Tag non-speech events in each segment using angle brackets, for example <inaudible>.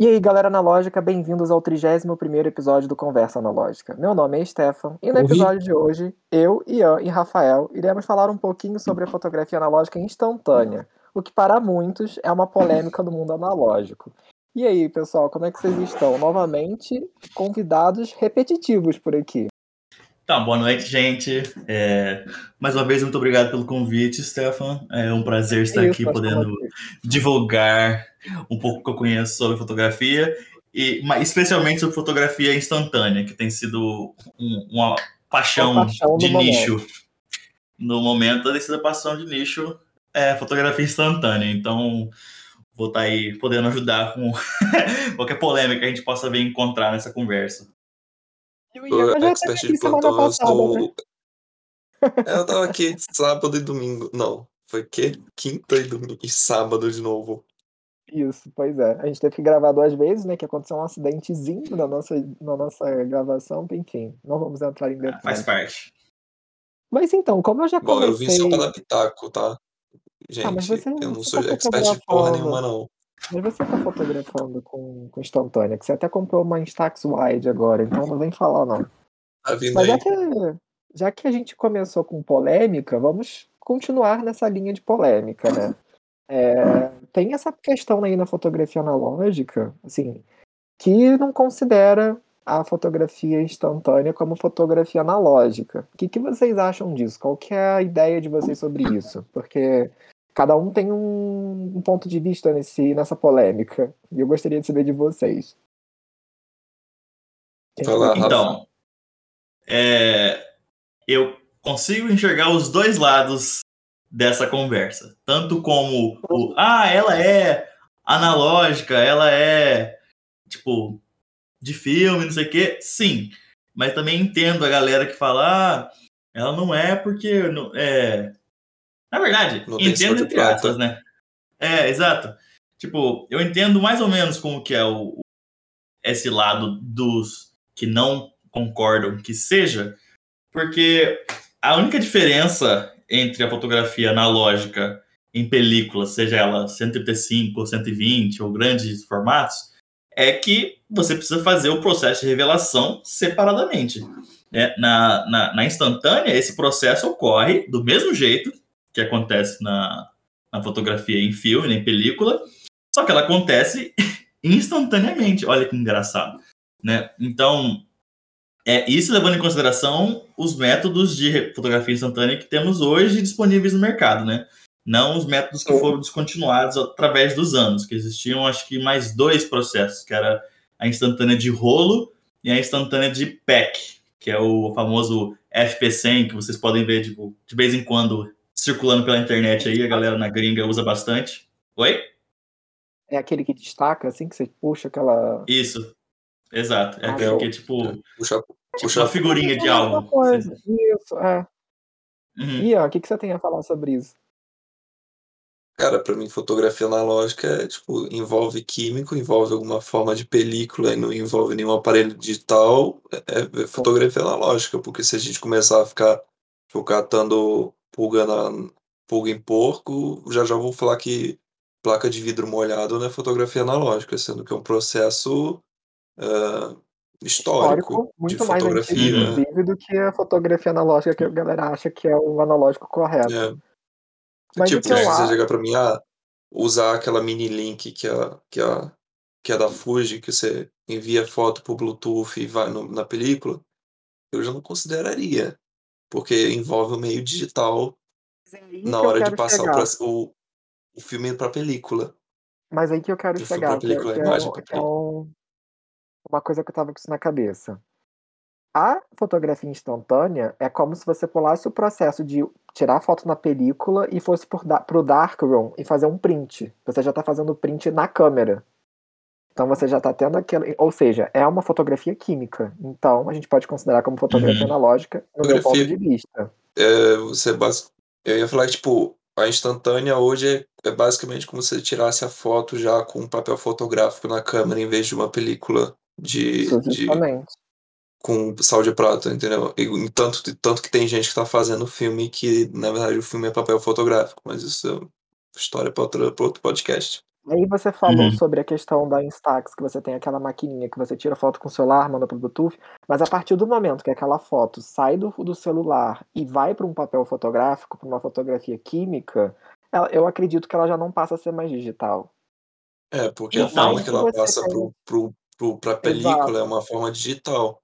E aí, galera analógica, bem-vindos ao 31º episódio do Conversa Analógica. Meu nome é Stefan, e no episódio de hoje, eu, Ian e Rafael iremos falar um pouquinho sobre a fotografia analógica instantânea, o que para muitos é uma polêmica do mundo analógico. E aí, pessoal, como é que vocês estão? Novamente, convidados repetitivos por aqui. Tá, boa noite, gente. É, mais uma vez, muito obrigado pelo convite, Stefan. É um prazer estar aqui podendo divulgar um pouco que eu conheço sobre fotografia, e especialmente sobre fotografia instantânea, que tem sido um- uma paixão, Uma paixão de momento. nicho. No momento, tem sido a paixão de nicho é fotografia instantânea. Então, vou estar aí podendo ajudar com <laughs> qualquer polêmica que a gente possa vir encontrar nessa conversa. E o Sou Ian já expert de plantão, eu passada, né? É, Eu tava aqui sábado e domingo. Não, foi que? Quinta e domingo e sábado de novo. Isso, pois é. A gente teve que gravar duas vezes, né? Que aconteceu um acidentezinho na nossa, na nossa gravação, enfim, não vamos entrar em Ah, Faz detalhes. parte. Mas então, como eu já Bom, eu vim comecei. só pra dar pitaco, tá? Ah, Gente, você, eu não sou tá expert de porra nenhuma, não. Mas você tá fotografando com, com instantânea, que você até comprou uma Instax Wide agora, então não vem falar, não. Tá vindo Mas já aí. que, já que a gente começou com polêmica, vamos continuar nessa linha de polêmica, né? É, tem essa questão aí na fotografia analógica, assim, que não considera a fotografia instantânea como fotografia analógica. O que, que vocês acham disso? Qual que é a ideia de vocês sobre isso? Porque cada um tem um, um ponto de vista nesse, nessa polêmica. E eu gostaria de saber de vocês. Então, é, eu consigo enxergar os dois lados dessa conversa. Tanto como o, ah, ela é analógica, ela é, tipo, de filme, não sei o quê. Sim, mas também entendo a galera que fala, ah, ela não é porque... Não, é... Na verdade, Não entendo entre aspas, né? É, exato. Tipo, eu entendo mais ou menos como que é o, esse lado dos que não concordam que seja, porque a única diferença entre a fotografia analógica em película, seja ela 135 ou 120 ou grandes formatos, é que você precisa fazer o processo de revelação separadamente. né? Na, na, na instantânea, esse processo ocorre do mesmo jeito que acontece na, na fotografia em filme, em película, só que ela acontece <laughs> instantaneamente. Olha que engraçado. Né? Então, é isso levando em consideração os métodos de fotografia instantânea que temos hoje disponíveis no mercado, né? Não os métodos que foram descontinuados através dos anos, que existiam acho que mais dois processos, que era a instantânea de rolo e a instantânea de pack, que é o famoso FP100, que vocês podem ver tipo, de vez em quando circulando pela internet aí, a galera na gringa usa bastante. Oi? É aquele que destaca, assim, que você puxa aquela. Isso. Exato. É Ah, aquele show. que é tipo, Puxa, tipo puxa, uma figurinha de É a mesma álbum. coisa. Isso, é. Uhum. Ian, o que, que você tem a falar sobre isso? Cara, pra mim, fotografia analógica é, tipo, envolve químico, envolve alguma forma de película e não envolve nenhum aparelho digital. É, é fotografia analógica, porque se a gente começar a ficar tipo, catando pulga, na, pulga em porco, já já vou falar que placa de vidro molhado não é fotografia analógica, sendo que é um processo ah, histórico Histórico, de muito mais antigo, fotografia. Inclusive, do que a fotografia analógica que a galera acha que é o analógico correto. É. Mas tipo, se você acho. chegar pra mim, ah, usar aquela mini link que é, que é, que é da Fuji, que você envia foto por Bluetooth e vai no- na película, eu já não consideraria, porque envolve o meio digital é na que hora de passar o, o, filme pra película. Mas aí que eu quero chegar, que é, película, que a é, que é película. um- uma coisa que eu tava com isso na cabeça. A fotografia instantânea é como se você pulasse o processo de tirar a foto na película e fosse por da, pro darkroom e fazer um print. Você já tá fazendo o print na câmera. Então você já tá tendo aquele. Ou seja, é uma fotografia química. Então a gente pode considerar como fotografia Uhum. analógica, no meu ponto Fotografia- de vista. É, você bas... Eu ia falar que, tipo, a instantânea hoje é, é basicamente como se você tirasse a foto já com um papel fotográfico na câmera em vez de uma película de, Isso, de com sal de prata, entendeu? E, e tanto, tanto que tem gente que tá fazendo filme que, na verdade, o filme é papel fotográfico, mas isso é história para outro, pra outro podcast. Aí você falou Uhum. sobre a questão da Instax, que você tem aquela maquininha que você tira foto com o celular, manda pro Bluetooth, mas a partir do momento que aquela foto sai do do celular e vai para um papel fotográfico, para uma fotografia química, ela eu acredito que ela já não passa a ser mais digital. É, porque Por a Então forma que ela passa tenha pro pro pro pra Exato. película é uma forma digital.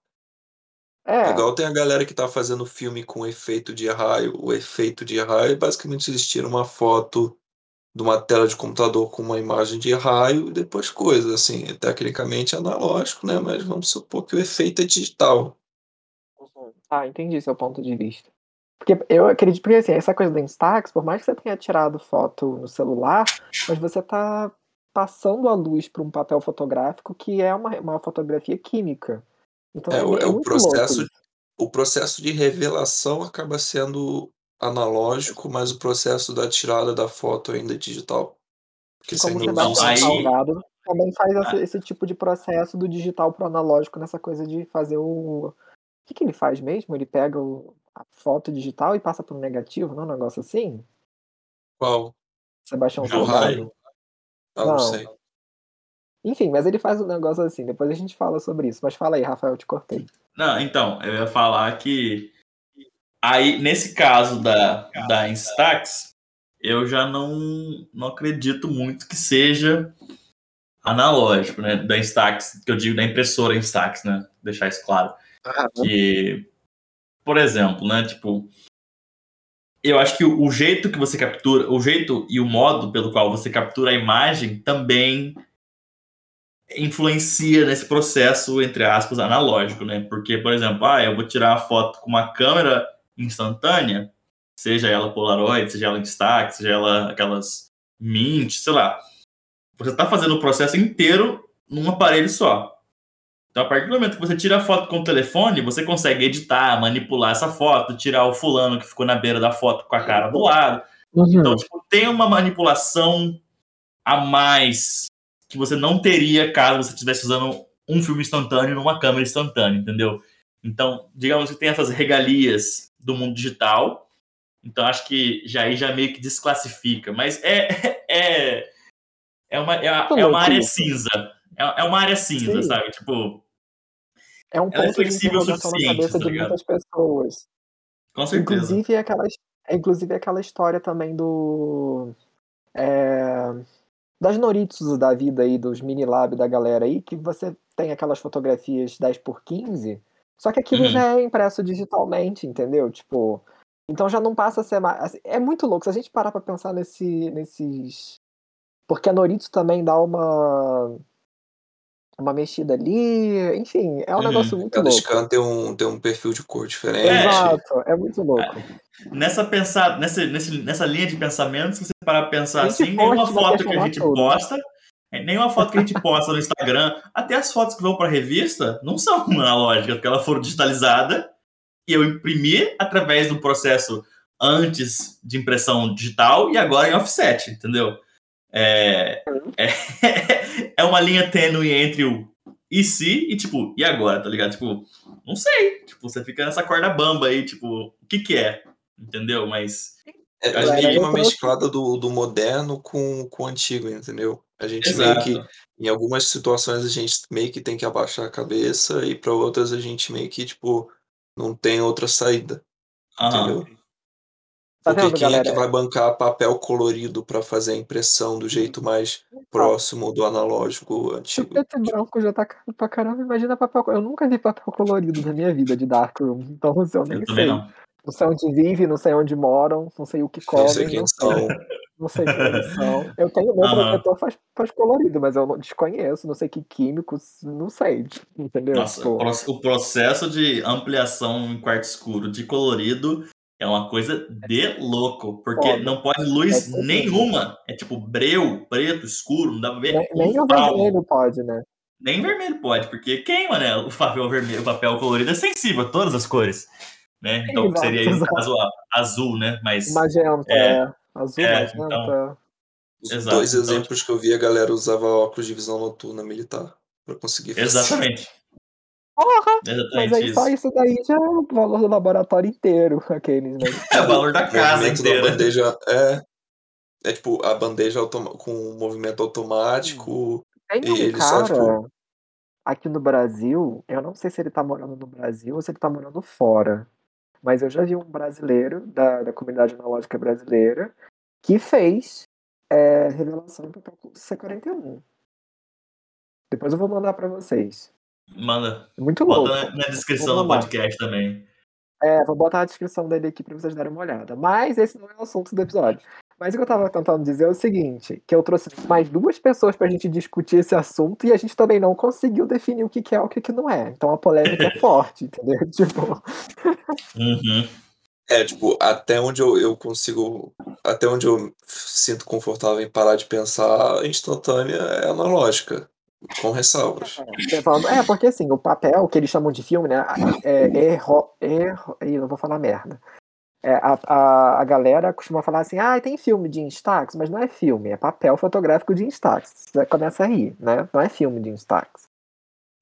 É É. igual tem a galera que tá fazendo filme com efeito de raio. O efeito de raio, basicamente, eles tiram uma foto de uma tela de computador com uma imagem de raio e depois coisa, assim, tecnicamente analógico, né, mas vamos supor que o efeito é digital. Uhum. Ah, entendi seu ponto de vista. Porque eu acredito porque, assim, essa coisa da Instax, por mais que você tenha tirado foto no celular, mas você tá passando a luz para um papel fotográfico que é uma uma fotografia química. Então É é é o processo o processo de revelação acaba sendo analógico, mas o processo da tirada da foto ainda é digital. Porque sem como o luz não aí. Salgado também faz essa a esse tipo de processo do digital para o analógico nessa coisa de fazer o que que ele faz mesmo? Ele pega o a foto digital e passa para o negativo, não é um negócio assim? Qual? Sebastião? Salgado? Ah, não Não. sei. Enfim, mas ele faz um negócio assim, depois a gente fala sobre isso. Mas fala aí, Rafael, eu te cortei. Não, então, eu ia falar que aí, nesse caso da da Instax, eu já não não acredito muito que seja analógico, né, da Instax, que eu digo da impressora Instax, né, deixar isso claro. Aham. Que, por exemplo, né, tipo eu acho que o jeito que você captura o jeito e o modo pelo qual você captura a imagem também influencia nesse processo, entre aspas, analógico, né, porque, por exemplo, ah, eu vou tirar uma foto com uma câmera instantânea, seja ela Polaroid, seja ela Instax, seja ela aquelas Mint, sei lá. Você tá fazendo o processo inteiro num aparelho só. Então, a partir do momento que você tira a foto com o telefone, você consegue editar, manipular essa foto, tirar o fulano que ficou na beira da foto com a cara do lado. Então, Uhum. tipo, tem uma manipulação a mais que você não teria caso você estivesse usando um filme instantâneo numa câmera instantânea, entendeu? Então, digamos que tem essas regalias do mundo digital. Então, acho que já aí já meio que desclassifica. Mas é <laughs> é é uma é, Muito é uma área cinza. É, é uma área cinza, Sim. sabe? Tipo, É um é ponto de flexível o interrogação na suficiente, cabeça tá de muitas pessoas. Com certeza. Inclusive aquela his é inclusive aquela história também do eh, das Noritsus da vida aí, dos mini lab da galera aí, que você tem aquelas fotografias 10x15, só que aquilo Uhum. já é impresso digitalmente, entendeu? Tipo, então já não passa a ser mais assim, é muito louco, se a gente parar pra pensar nesse nesses porque a Noritsu também dá uma uma mexida ali, enfim, é um Uhum. negócio muito Cada louco. scan tem um tem um perfil de cor diferente. Exato, é muito louco. Nessa, pensar, nessa, nessa linha de pensamento, se você parar pra pensar assim, nenhuma foto que a gente posta, é, nenhuma foto que a gente posta no Instagram, até as fotos que vão pra revista, não são <laughs> analógicas, porque elas foram digitalizadas e eu imprimi através do processo antes de impressão digital e agora em offset, entendeu? É, é, <laughs> é uma linha tênue entre o e se e tipo, e agora, tá ligado? Tipo, não sei. Tipo, você fica nessa corda bamba aí, tipo, o que que é? Entendeu? Mas. É, acho é que. meio eu uma mesclada do, do moderno com, com o antigo, entendeu? A gente meio que, Exato. em algumas situações, a gente meio que tem que abaixar a cabeça e para outras a gente meio que, tipo, não tem outra saída, Aham. entendeu? Tá Porque vendo, quem é que vai bancar papel colorido para fazer a impressão do jeito mais Então, próximo do analógico se o antigo? preto e branco já tá caro pra caramba, imagina papel eu nunca vi papel colorido na minha vida de darkroom, então assim, eu Eu nem também sei. não. Não sei onde vive, não sei onde moram, não sei o que Não sei comem, quem não sei. são. <laughs> Não sei quem eles são. Eu tenho <laughs> meu Aham. protetor faz faz colorido, mas eu não desconheço, não sei que químicos, não sei, <laughs> entendeu? Nossa, o Tipo o processo de ampliação em quarto escuro de colorido é uma coisa de louco. Porque foda. não pode É luz terrível. nenhuma. É tipo breu, preto, escuro, não dá pra ver Nem nem o vermelho pode, né. Nem vermelho pode, porque queima, né? O papel vermelho, o papel colorido é sensível a todas as cores, né? Então Exato, seria no caso, azul, né? Mas Magenta, é, é. Azul, é, então, magenta. Os exato. dois Então, exemplos que eu vi, a galera usava óculos de visão noturna militar para conseguir fazer. exatamente. Porra! Mas Exatamente aí só isso. isso daí já é o valor do laboratório inteiro, aqueles, né, <laughs> É o valor da O casa movimento da inteira. bandeja é É tipo a bandeja com movimento automático. Tem E um ele só, tipo cara aqui no Brasil, eu não sei se ele tá morando no Brasil ou se ele tá morando fora, mas eu já vi um brasileiro da da comunidade analógica brasileira, que fez, eh, revelação em papel C41. Depois eu vou mandar pra vocês. Manda. É muito Bota louco. na na descrição do podcast também. É, vou botar a descrição dele aqui pra vocês darem uma olhada, mas esse não é o assunto do episódio. Mas o que eu estava tentando dizer é o seguinte, que eu trouxe mais 2 pessoas pra gente discutir esse assunto e a gente também não conseguiu definir o que que é, o que que não é, então a polêmica é <laughs> forte, entendeu? <laughs> Tipo Uhum. É, tipo, até onde eu eu consigo até onde eu sinto confortável em parar de pensar, a instantânea é analógica, com ressalvas. É, porque assim, o papel que eles chamam de filme, né, é erro erro ih, não vou falar merda. É, a a a galera costuma falar assim: "Ai, tem filme de Instax", mas não é filme, é papel fotográfico de Instax. Você começa a rir, né, não é filme de Instax.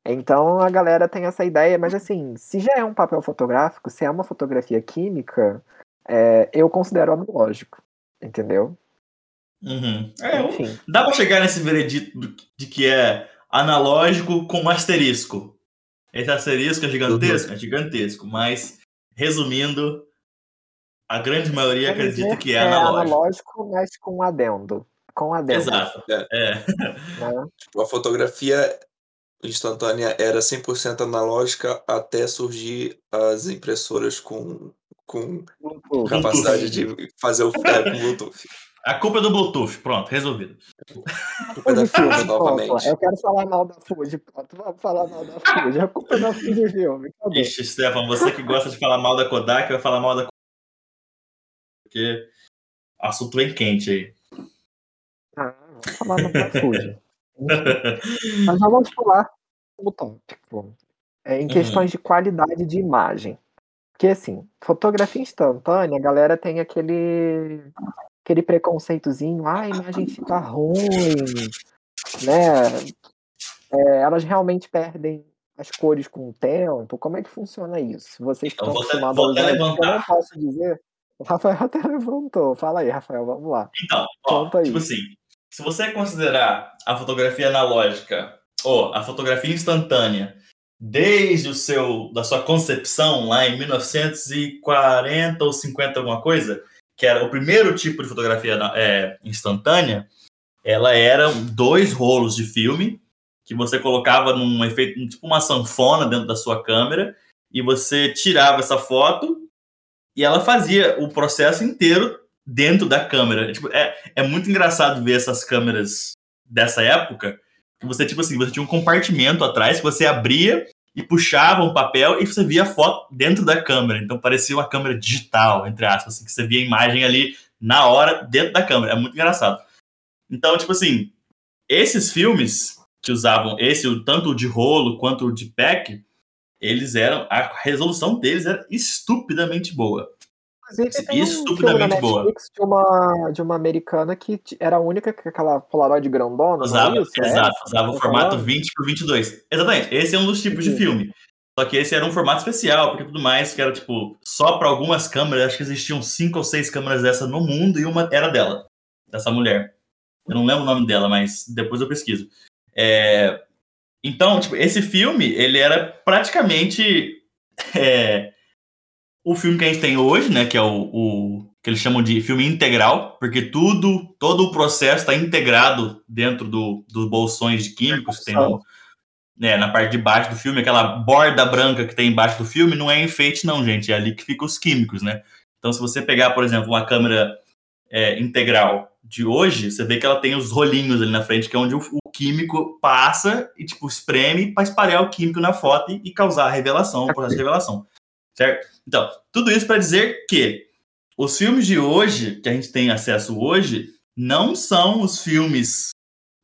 Então a galera tem essa ideia, mas assim, se já é um papel fotográfico, se é uma fotografia química, eh, eu considero analógico, entendeu? Uhum. É, Enfim. dá pra chegar nesse veredito de que é analógico com asterisco. Esse asterisco é gigantesco? Uhum. É gigantesco, mas resumindo, a grande maioria Vamos acredita dizer que é analógico. analógico, mas com adendo, com adendos, Exato. É. É. né. Tipo, a fotografia instantânea era 100% analógica até surgir as impressoras com com Bluetooth. capacidade Bluetooth. de fazer o é, com Bluetooth. <laughs> A culpa é do Bluetooth, pronto, resolvido. A culpa é da Fuji novamente. eu quero falar mal da Fuji, pronto, vamos falar mal da Fuji, a culpa é da Fuji Filme. Ixi, Stefan, você que gosta de falar mal da Kodak, vai falar mal da porque assunto vem quente aí. Ah, <laughs> vamos falar Fuji. Enfim, mas vamos pular o tópico, eh, em Uhum. questões de qualidade de imagem. Porque assim, fotografia instantânea, a galera tem aquele aquele preconceitozinho: "Ah, a imagem fica ruim", né, eh, elas realmente perdem as cores com o tempo, como é que funciona isso? Vocês estão acostumados a usar eu não posso dizer o Rafael <laughs> até levantou, fala aí Rafael, vamos lá. Então, ó, Conta aí. tipo assim, se você considerar a fotografia analógica ou a fotografia instantânea desde o seu da sua concepção lá em 1940 ou 50 alguma coisa, que era o primeiro tipo de fotografia eh, instantânea, ela era 2 rolos de filme, que você colocava num efeito tipo uma sanfona dentro da sua câmera, e você tirava essa foto, e ela fazia o processo inteiro dentro da câmera. Tipo, é é muito engraçado ver essas câmeras dessa época, que você, tipo assim, você tinha um compartimento atrás que você abria e puxava um papel e você via a foto dentro da câmera. Então parecia uma câmera digital, entre aspas, assim, que você via a imagem ali na hora dentro da câmera. É muito engraçado. Então, tipo assim, esses filmes que usavam esse, tanto o de rolo quanto o de pack, eles eram a resolução deles era estupidamente boa. Inclusive tem um Estupidamente boa. Netflix de uma de uma americana que era a única com aquela Polaroid grandona, não Usava, é isso? É exato, essa? usava o formato falando? 20 por 22. Exatamente, esse é um dos tipos de filme. Só que esse era um formato especial, porque tudo mais, que era tipo, só para algumas câmeras, acho que existiam 5 ou 6 câmeras dessa no mundo e uma era dela, dessa mulher. Eu não lembro o nome dela, mas depois eu pesquiso. É, então, tipo, esse filme, ele era praticamente é, o filme que a gente tem hoje, né, que é o, o que eles chamam de filme integral, porque tudo, todo o processo está integrado dentro do, dos bolsões de químicos que tem no, né, na parte de baixo do filme, aquela borda branca que tem embaixo do filme, não é enfeite não, gente, é ali que ficam os químicos, né? Então, se você pegar, por exemplo, uma câmera é, integral de hoje, você vê que ela tem os rolinhos ali na frente, que é onde o, o químico passa e, tipo, espreme para espalhar o químico na foto e, e causar a revelação, o processo de revelação, certo? Então, tudo isso para dizer que os filmes de hoje, que a gente tem acesso hoje, não são os filmes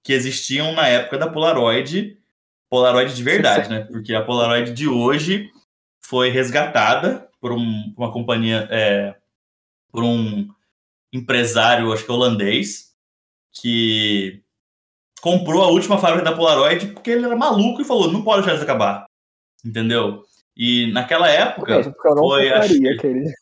que existiam na época da Polaroid, Polaroid de verdade, né? Porque a Polaroid de hoje foi resgatada por um- uma companhia, é, por um empresário, acho que holandês, que comprou a última fábrica da Polaroid porque ele era maluco e falou: não pode deixar isso acabar. Entendeu? E naquela época, Mesmo, porque eu não foi, acho que- aquele.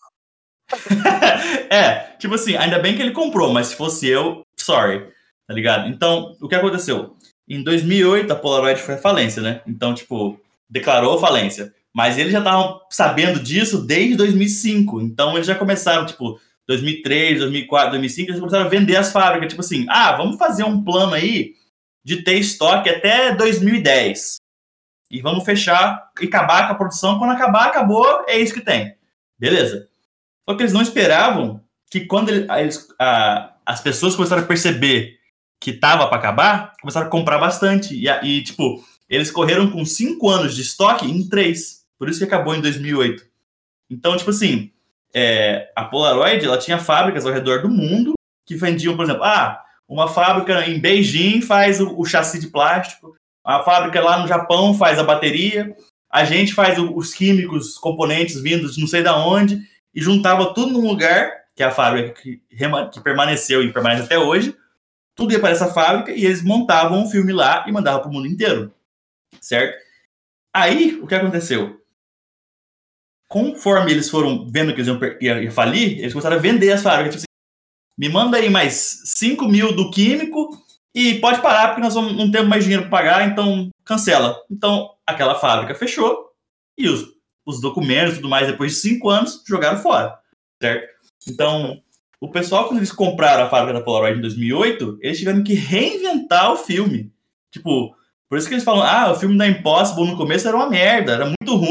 <laughs> é, tipo assim, ainda bem que ele comprou, mas se fosse eu, sorry, tá ligado? Então, o que aconteceu? Em 2008, a Polaroid foi à falência, né? Então, tipo, declarou falência. Mas eles já estavam sabendo disso desde 2005. Então, eles já começaram, tipo, 2003, 2004, 2005, eles começaram a vender as fábricas. Tipo assim, ah, vamos fazer um plano aí de ter estoque até 2010. E vamos fechar e acabar com a produção. Quando acabar, acabou, é isso que tem. Beleza. Só que eles não esperavam que quando eles, a, as pessoas começaram a perceber que tava para acabar, começaram a comprar bastante. E, e, tipo, eles correram com cinco anos de estoque em três. Por isso que acabou em 2008. Então, tipo assim, é, a Polaroid ela tinha fábricas ao redor do mundo que vendiam, por exemplo, ah, uma fábrica em Beijing faz o, o chassi de plástico, a fábrica lá no Japão faz a bateria, a gente faz o, os químicos, componentes vindos de não sei da onde, e juntava tudo num lugar, que é a fábrica que, que permaneceu e permanece até hoje, tudo ia para essa fábrica e eles montavam um filme lá e mandavam para o mundo inteiro, certo? Aí, o que aconteceu? Conforme eles foram vendo que eles iam, ia, ia falir, eles começaram a vender as fábricas. Tipo assim, me manda aí mais 5 mil do químico e pode parar, porque nós vamos, não temos mais dinheiro para pagar, então cancela. Então, aquela fábrica fechou e os, os documentos e tudo mais, depois de cinco anos, jogaram fora, certo? Então, o pessoal, quando eles compraram a fábrica da Polaroid em 2008, eles tiveram que reinventar o filme. Tipo, por isso que eles falam, ah, o filme da Impossible no começo era uma merda, era muito ruim.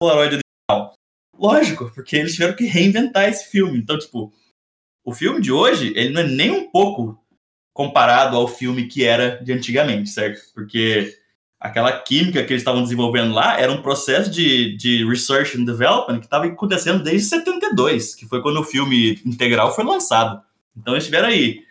Polaroid original. Lógico, porque eles tiveram que reinventar esse filme. Então, tipo, o filme de hoje, ele não é nem um pouco comparado ao filme que era de antigamente, certo? Porque aquela química que eles estavam desenvolvendo lá era um processo de, de research and development que estava acontecendo desde 72, que foi quando o filme integral foi lançado. Então eles tiveram aí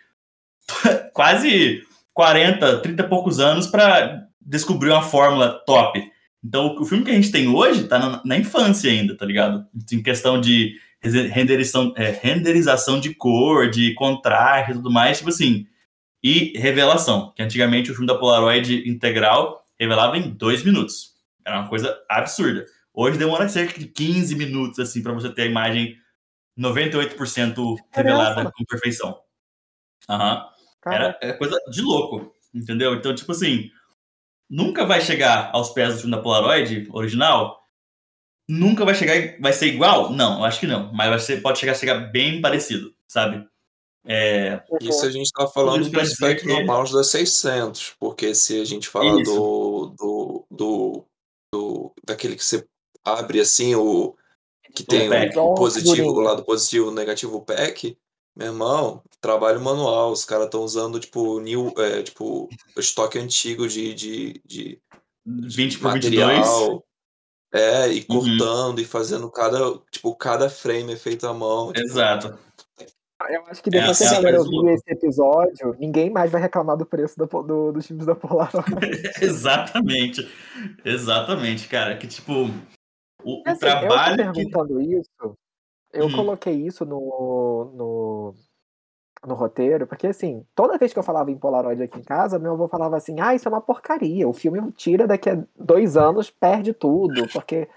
<laughs> quase 40, 30 e poucos anos para descobrir uma fórmula top. Então, o filme que a gente tem hoje tá na, na infância ainda, tá ligado? Em questão de renderização, é, renderização de cor, de contraste e tudo mais, tipo assim. E revelação, que antigamente o filme da Polaroid integral revelava em dois minutos. Era uma coisa absurda. Hoje demora cerca de 15 minutos, assim, para você ter a imagem 98% revelada com perfeição. Aham. Uhum. Era, era coisa de louco, entendeu? Então, tipo assim, nunca vai chegar aos pés do filme da Polaroid original. Nunca vai chegar, vai ser igual? Não, acho que não. Mas vai ser, pode chegar a chegar bem parecido, sabe? É... Isso a gente está falando do spec que... normal da 600, porque se a gente fala do, do, do, do, daquele que você abre assim, o que tem o, o positivo, o lado positivo, o negativo, o pack, meu irmão, trabalho manual, os caras estão usando, tipo, new, é, tipo, estoque antigo de, de, de, 20 por material. 22. É, e uhum. cortando uhum. e fazendo cada, tipo, cada frame é feito à mão. Tipo, Exato. Eu acho que depois é, que a galera ouvir esse episódio, ninguém mais vai reclamar do preço do, do, dos filmes da Polaroid. <laughs> Exatamente. Exatamente, cara. Que tipo, o, assim, o trabalho. Eu perguntando que... isso, eu hum. coloquei isso no, no, no roteiro, porque assim, toda vez que eu falava em Polaroid aqui em casa, meu avô falava assim: ah, isso é uma porcaria. O filme tira daqui a dois anos, perde tudo, porque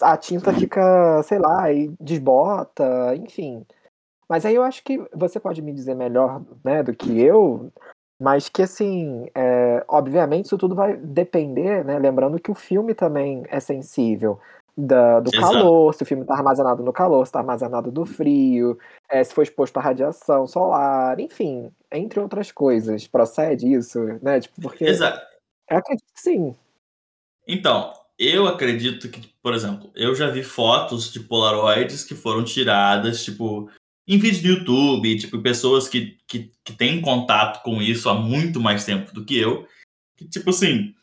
a tinta fica, sei lá, e desbota, enfim. Mas aí eu acho que você pode me dizer melhor né, do que eu, mas que assim, é, obviamente isso tudo vai depender, né? Lembrando que o filme também é sensível da, do Exato. calor, se o filme está armazenado no calor, se está armazenado do frio, é, se foi exposto à radiação solar, enfim, entre outras coisas. Procede isso, né? Tipo, porque. Exato. Eu acredito que sim. Então, eu acredito que, por exemplo, eu já vi fotos de Polaroids que foram tiradas, tipo, em vídeos do YouTube, tipo, pessoas que, que, que têm contato com isso há muito mais tempo do que eu. Que, tipo assim,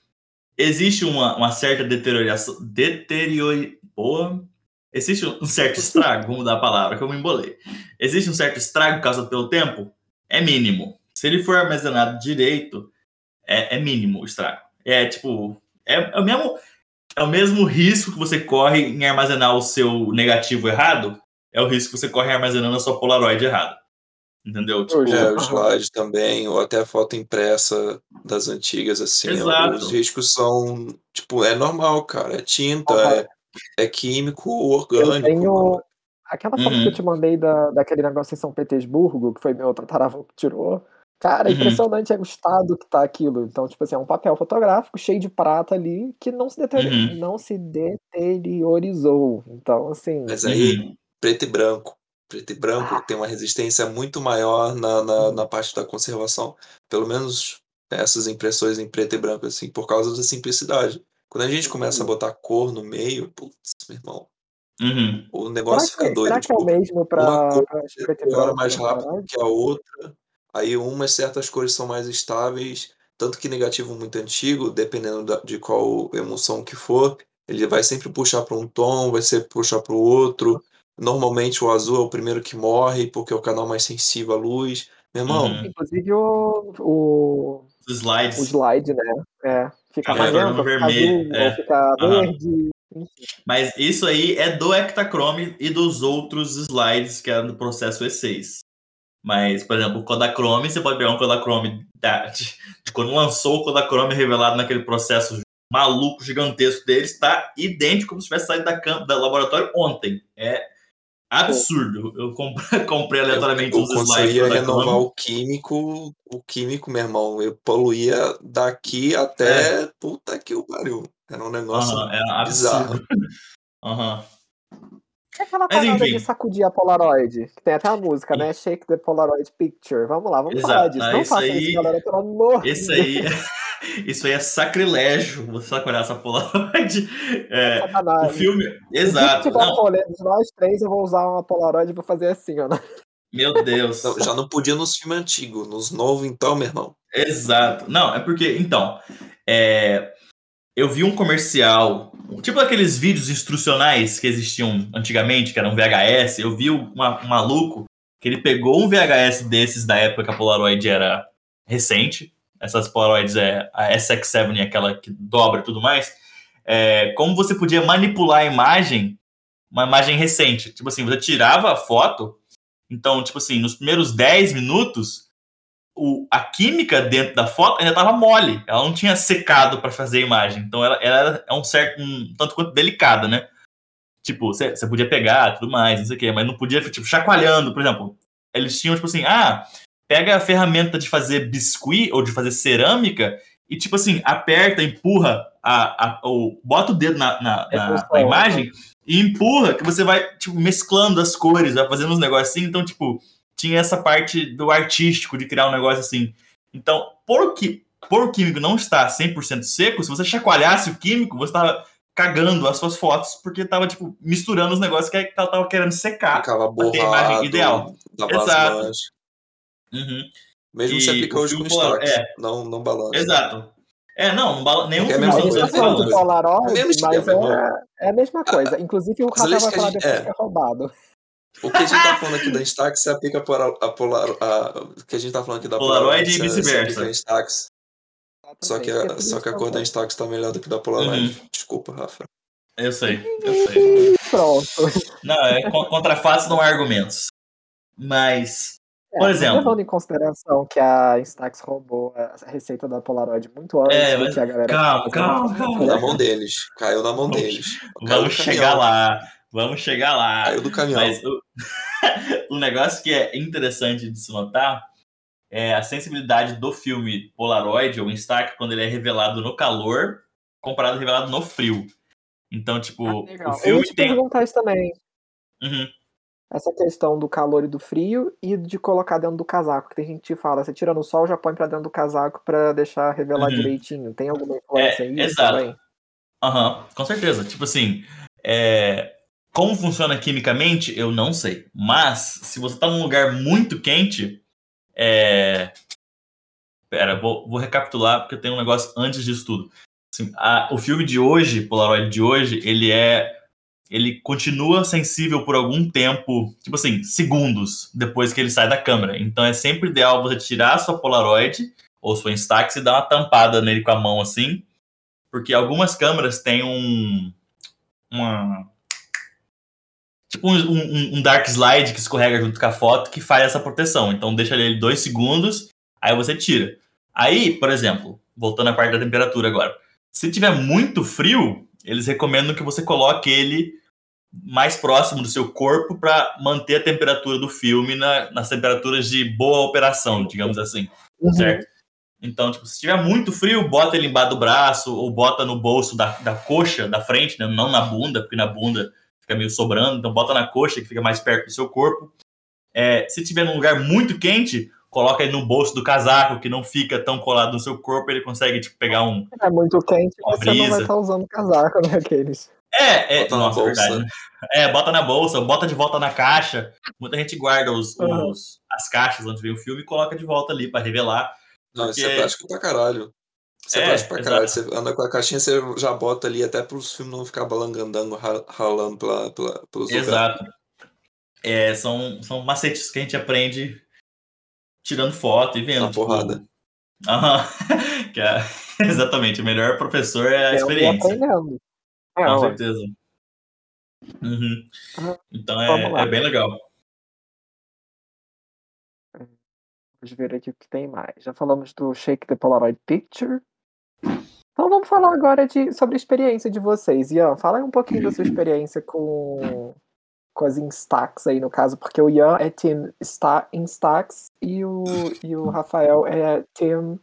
existe uma, uma certa deterioração. Deterior... Boa. Existe um certo estrago, vamos mudar a palavra, que eu me embolei. Existe um certo estrago causado pelo tempo? É mínimo. Se ele for armazenado direito, é, é mínimo o estrago. É tipo. É, é, o mesmo, é o mesmo risco que você corre em armazenar o seu negativo errado, é o risco que você corre armazenando a sua Polaroid errado. Entendeu? Tipo, é, o slide também, ou até a foto impressa das antigas, assim. Exato. Os riscos são, tipo, é normal, cara. É tinta, é, é químico orgânico. Eu tenho Aquela foto que eu Uhum. te mandei da, daquele negócio em São Petersburgo, que foi meu tataravô que tirou. Cara, é Uhum. impressionante é o estado que tá aquilo. Então, tipo assim, é um papel fotográfico cheio de prata ali que não se, deter... Uhum. não se deteriorizou. Então, assim. Mas aí, Uhum. preto e branco. Preto e branco tem uma resistência muito maior na, na, Uhum. na parte da conservação. Pelo menos essas impressões em preto e branco, assim, por causa da simplicidade. Quando a gente começa a Uhum. botar cor no meio, putz, meu irmão, Uhum. o Será negócio fica que, doido. será que é o Tipo, mesmo pra preto e branco mais rápido que a outra. Aí umas certas cores são mais estáveis. Tanto que negativo muito antigo, dependendo da- de qual emoção que for, ele vai sempre puxar para um tom, vai sempre puxar para o outro. Normalmente o azul é o primeiro que morre, porque é o canal mais sensível à luz. Meu irmão, Uhum. Inclusive o, o, Os o slides. slide, né? É, fica É, fica vermelho, azul, é. ou fica Aham. verde. Mas isso aí é do Ektachrome e dos outros slides que eram do processo E6. Mas, por exemplo, o Kodachrome, você pode pegar um Kodachrome da- de, de quando lançou o Kodachrome revelado naquele processo maluco, gigantesco deles, tá idêntico como se tivesse saído da, da laboratório ontem. É absurdo. Eu comprei, <laughs> comprei eu, aleatoriamente eu, eu slides ia do renovar o químico, o químico, meu irmão, eu poluía daqui até puta que o pariu. Era um negócio Aham, é bizarro. absurdo. <laughs> Aham. E aquela Mas parada de sacudir a Polaroid, que tem até a música, né? Shake the Polaroid Picture. Vamos lá, vamos falar Exato. disso. Ah, Não isso façam isso, aí- galera, pelo amor Esse de Deus. aí, <laughs> isso aí é sacrilégio, você sacolhar essa <laughs> Polaroid. É, o Sacanagem. filme. Exato. tiver um Não, nós três, eu vou usar uma Polaroid e vou fazer assim, ó. né? meu Deus. Não, já não podia nos filmes antigos, nos novos, então, meu irmão. Exato. Não, é porque, então, é, eu vi um comercial, tipo aqueles vídeos instrucionais que existiam antigamente, que eram VHS. Eu vi uma- um maluco que ele pegou um VHS desses da época que a Polaroid era recente. Essas Polaroids é a SX7, aquela que dobra e tudo mais. É, como você podia manipular a imagem, uma imagem recente. Tipo assim, você tirava a foto, então, tipo assim, nos primeiros 10 minutos, o, a química dentro da foto ainda estava mole. Ela não tinha secado para fazer a imagem. Então ela, ela é um certo, um tanto quanto delicada, né? Tipo, você podia pegar tudo mais, não sei o quê, mas não podia, tipo, chacoalhando, por exemplo. Eles tinham, tipo assim, ah, pega a ferramenta de fazer biscuit ou de fazer cerâmica e, tipo assim, aperta, empurra, a, a, ou bota o dedo na, na, na- Emulsão, na imagem e empurra, que você vai, tipo, mesclando as cores, vai fazendo uns negocinhos. Então, tipo, tinha essa parte do artístico de criar um negócio assim. Então, por, que, por o químico não estar 100% seco, se você chacoalhasse o químico, você estava cagando as suas fotos, porque estava tipo, misturando os negócios que ela tava querendo secar. Ficava ter a imagem borrado, ideal. Exato. Uhum. Mesmo E se aplica o hoje com Polaroid- Stax. Não, não balança. Exato. É, não, nenhum é a filme A mesma gente tá coisa, falando. Polaroid, Mesmo mas é, é a mesma coisa. Inclusive, o Rafael vai que a falar gente- depois é. que é roubado. O que a gente tá falando aqui da Instax se aplica para a Polar, a, o que a gente tá falando aqui da Polaroid Polaroid e vice-versa. Só que, a, é só que a cor da. Instax tá melhor do que da Polaroid. Uhum. Desculpa, Rafa. Eu sei, eu sei. Pronto. Não, é, con- contra fatos não há argumentos. Mas, É, Por exemplo. Levando em consideração que a Instax roubou a receita da Polaroid muito antes É, mas que a galera calma, tava calma, calma. Caiu na mão deles. Caiu na mão Vamos- deles. Caiu vamos chegar lá. Vamos chegar lá. Caiu do caminhão. Mas o, <laughs> o negócio que é interessante de se notar é a sensibilidade do filme Polaroid ou Instax quando ele é revelado no calor comparado ao revelado no frio. Então, tipo, Ah, o legal. Eu ia filme te tem. perguntar isso também. Uhum. Essa questão do calor e do frio e de colocar dentro do casaco. Que tem gente que fala, você tira no sol, já põe pra dentro do casaco pra deixar revelar Uhum. direitinho. Tem alguma influência É, nisso exato. Aham, com certeza. Tipo assim, é, como funciona quimicamente, eu não sei. Mas, se você tá num lugar muito quente, é... Pera, vou, vou recapitular, porque tenho um negócio antes disso tudo. Assim, a- o filme de hoje, Polaroid de hoje, ele é... Ele continua sensível por algum tempo, tipo assim, segundos depois que ele sai da câmera. Então é sempre ideal você tirar sua Polaroid ou sua Instax e dar uma tampada nele com a mão assim, porque algumas câmeras têm um. Uma. Tipo um, um- um dark slide que escorrega junto com a foto que faz essa proteção. Então deixa ele dois segundos, aí você tira. Aí, por exemplo, voltando à parte da temperatura agora. Se tiver muito frio, eles recomendam que você coloque ele mais próximo do seu corpo para manter a temperatura do filme na, nas temperaturas de boa operação, digamos assim, Uhum. certo? Então, tipo, se tiver muito frio, bota ele embaixo do braço ou bota no bolso da, da coxa da frente, né? não na bunda, porque na bunda fica meio sobrando, então bota na coxa que fica mais perto do seu corpo. É, se tiver num lugar muito quente, coloca ele no bolso do casaco, que não fica tão colado no seu corpo, ele consegue tipo, pegar um. É muito quente, Uma você não vai brisa. estar usando casaco, né, aqueles. É, é Bota na nossa, é bolsa. verdade. né? É, bota na bolsa, bota de volta na caixa. Muita gente guarda os, Uhum. os- as caixas onde vem o filme e coloca de volta ali para revelar. Não, isso é Porque- prático pra caralho. Isso é, É, prático pra exato. caralho. Você anda com a caixinha, você já bota ali até pros filmes não ficar balangandango, ra- ralando pela, pela, pelos. Exato. É, são, são macetes que a gente aprende tirando foto e vendo. Na porrada. Aham. <laughs> Que é- <laughs> exatamente, o melhor professor é a e experiência. aprendendo. É, Com certeza. Uhum. Então é, é bem legal. Vamos ver aqui o que tem mais. Já falamos do Shake the Polaroid Picture. Então vamos falar agora de, sobre a experiência de vocês. Ian, fala aí um pouquinho da sua <clears throat> experiência com, com as Instax aí no caso, porque o Ian é Team Sta Instax e o, e o Rafael é Team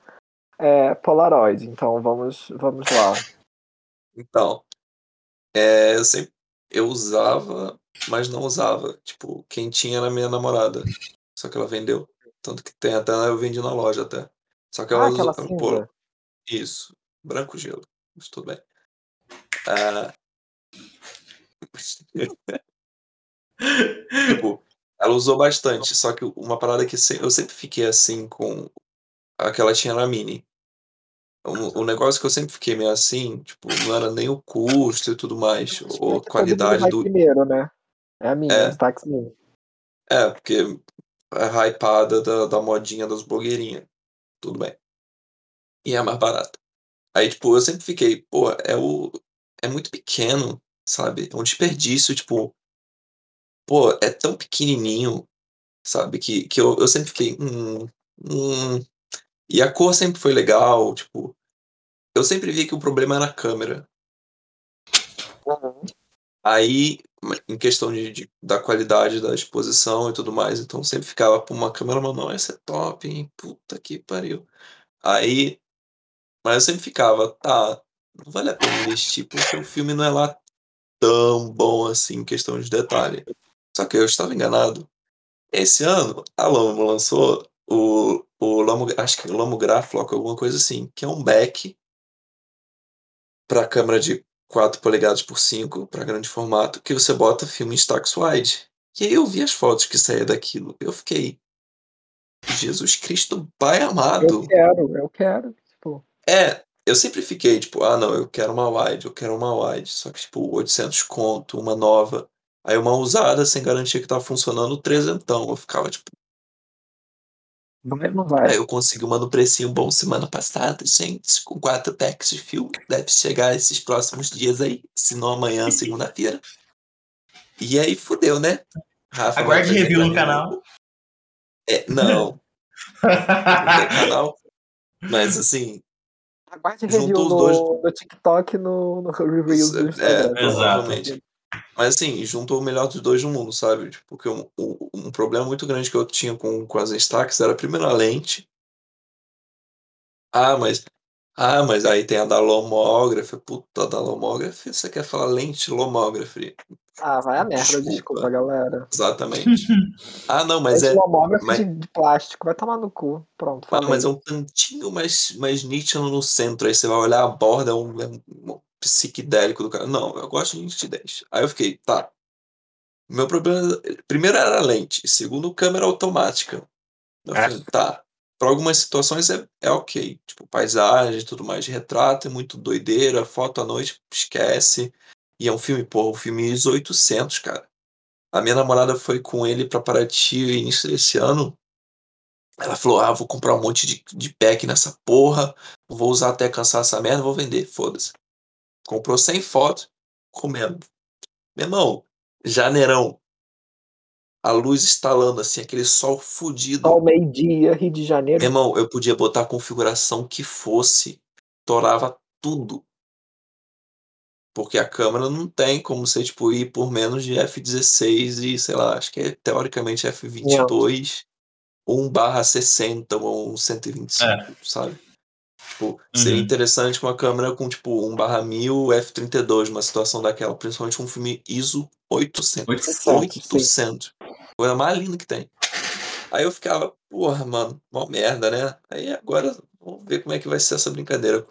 é, Polaroid. Então vamos, vamos lá. Então, é, eu sempre eu usava, mas não usava. Tipo, quem tinha era minha namorada. Só que ela vendeu. Tanto que tem até eu vendi na loja até. Só que ela Ah, usa- isso, branco gelo. Mas tudo bem. Ah, tipo, ela usou bastante, só que uma parada que eu sempre fiquei assim com a que ela tinha na Mini. O, o negócio que eu sempre fiquei meio assim, tipo, não era nem o custo e tudo mais, ou a qualidade do. primeiro, né? É a minha, É. Minha. É, porque é hypada da, da modinha das blogueirinhas. Tudo bem. E é mais barato. Aí, tipo, eu sempre fiquei, pô, é o. É muito pequeno, sabe? É um desperdício, tipo. Pô, é tão pequenininho, sabe? Que, que eu, eu sempre fiquei. Hum, hum. E a cor sempre foi legal, tipo. Eu sempre vi que o problema era a câmera. Aí, em questão de, de- da qualidade da exposição e tudo mais, então sempre ficava por uma câmera, mas não, essa é top, hein? Puta que pariu. Aí, mas eu sempre ficava, tá, não vale a pena investir, porque o filme não é lá tão bom assim em questão de detalhe. Só que eu estava enganado. Esse ano, a Lomo lançou o, o Lomo, acho que é Lomograph, alguma coisa assim, que é um back para câmera de 4 polegadas por 5, para grande formato, que você bota filme em stacks wide. E aí eu vi as fotos que saía daquilo. Eu fiquei. Jesus Cristo, pai amado. Eu quero, eu quero. Tipo, É, eu sempre fiquei tipo, ah não, eu quero uma wide, eu quero uma wide. Só que tipo, 800 conto, uma nova. Aí uma usada, sem garantia que tava funcionando, trezentão. Eu ficava tipo, vai não vai? aí eu consegui uma no precinho bom semana passada, gente, com quatro packs de filme. Deve chegar esses próximos dias aí, se não amanhã, <laughs> segunda-feira. E aí fudeu, né? Rafa Aguarde review no canal. É, não, não tem canal. Mas assim, Aguarde Juntou review os no, dois. no TikTok no, no Reels do É, Instagram. Mas assim, juntou o melhor dos dois no mundo, sabe? Tipo, Porque um, um, problema muito grande que eu tinha com, com as Instax era primeiro a lente. Ah, mas. Ah, mas aí tem a da Lomography. Puta, da Lomography. Você quer falar lente Lomography? Ah, vai a merda, Desculpa. desculpa, galera. Exatamente. <laughs> Ah, não, mas é. Estilomógrafo mas- de, plástico, vai tomar no cu. Pronto, Ah, mas é um tantinho mais, mais nítido no centro. Aí você vai olhar a borda, é um, é um psiquidélico do cara. Não, eu gosto de nitidez. Aí eu fiquei, tá. Meu problema. Primeiro era a lente, segundo, câmera automática. Eu É. falei, tá. Para algumas situações é, é ok. Tipo, paisagem tudo mais retrato, é muito doideira, foto à noite, esquece. E é um filme, porra, um filme ISO 800, cara. A minha namorada foi com ele pra Paraty início desse ano. Ela falou: Ah, vou comprar um monte de, de pack nessa porra, vou usar até cansar essa merda, vou vender, foda-se. Comprou 100 fotos, comendo. Meu irmão, janeirão, a luz estalando assim, aquele sol fudido. Ao meio-dia, Rio de Janeiro. Meu irmão, eu podia botar a configuração que fosse, torava tudo. porque a câmera não tem como você, tipo, ir por menos de F16 e, sei lá, acho que é teoricamente F22 ou 1/60 ou um 125, É. sabe. Tipo, seria Uhum. interessante uma câmera com, tipo, 1/1000 F32 numa situação daquela, principalmente um filme ISO 800. 800, sim. 800. Coisa mais linda que tem. Aí eu ficava: "Porra, mano, mó merda, né". Aí agora vamos ver como é que vai ser essa brincadeira.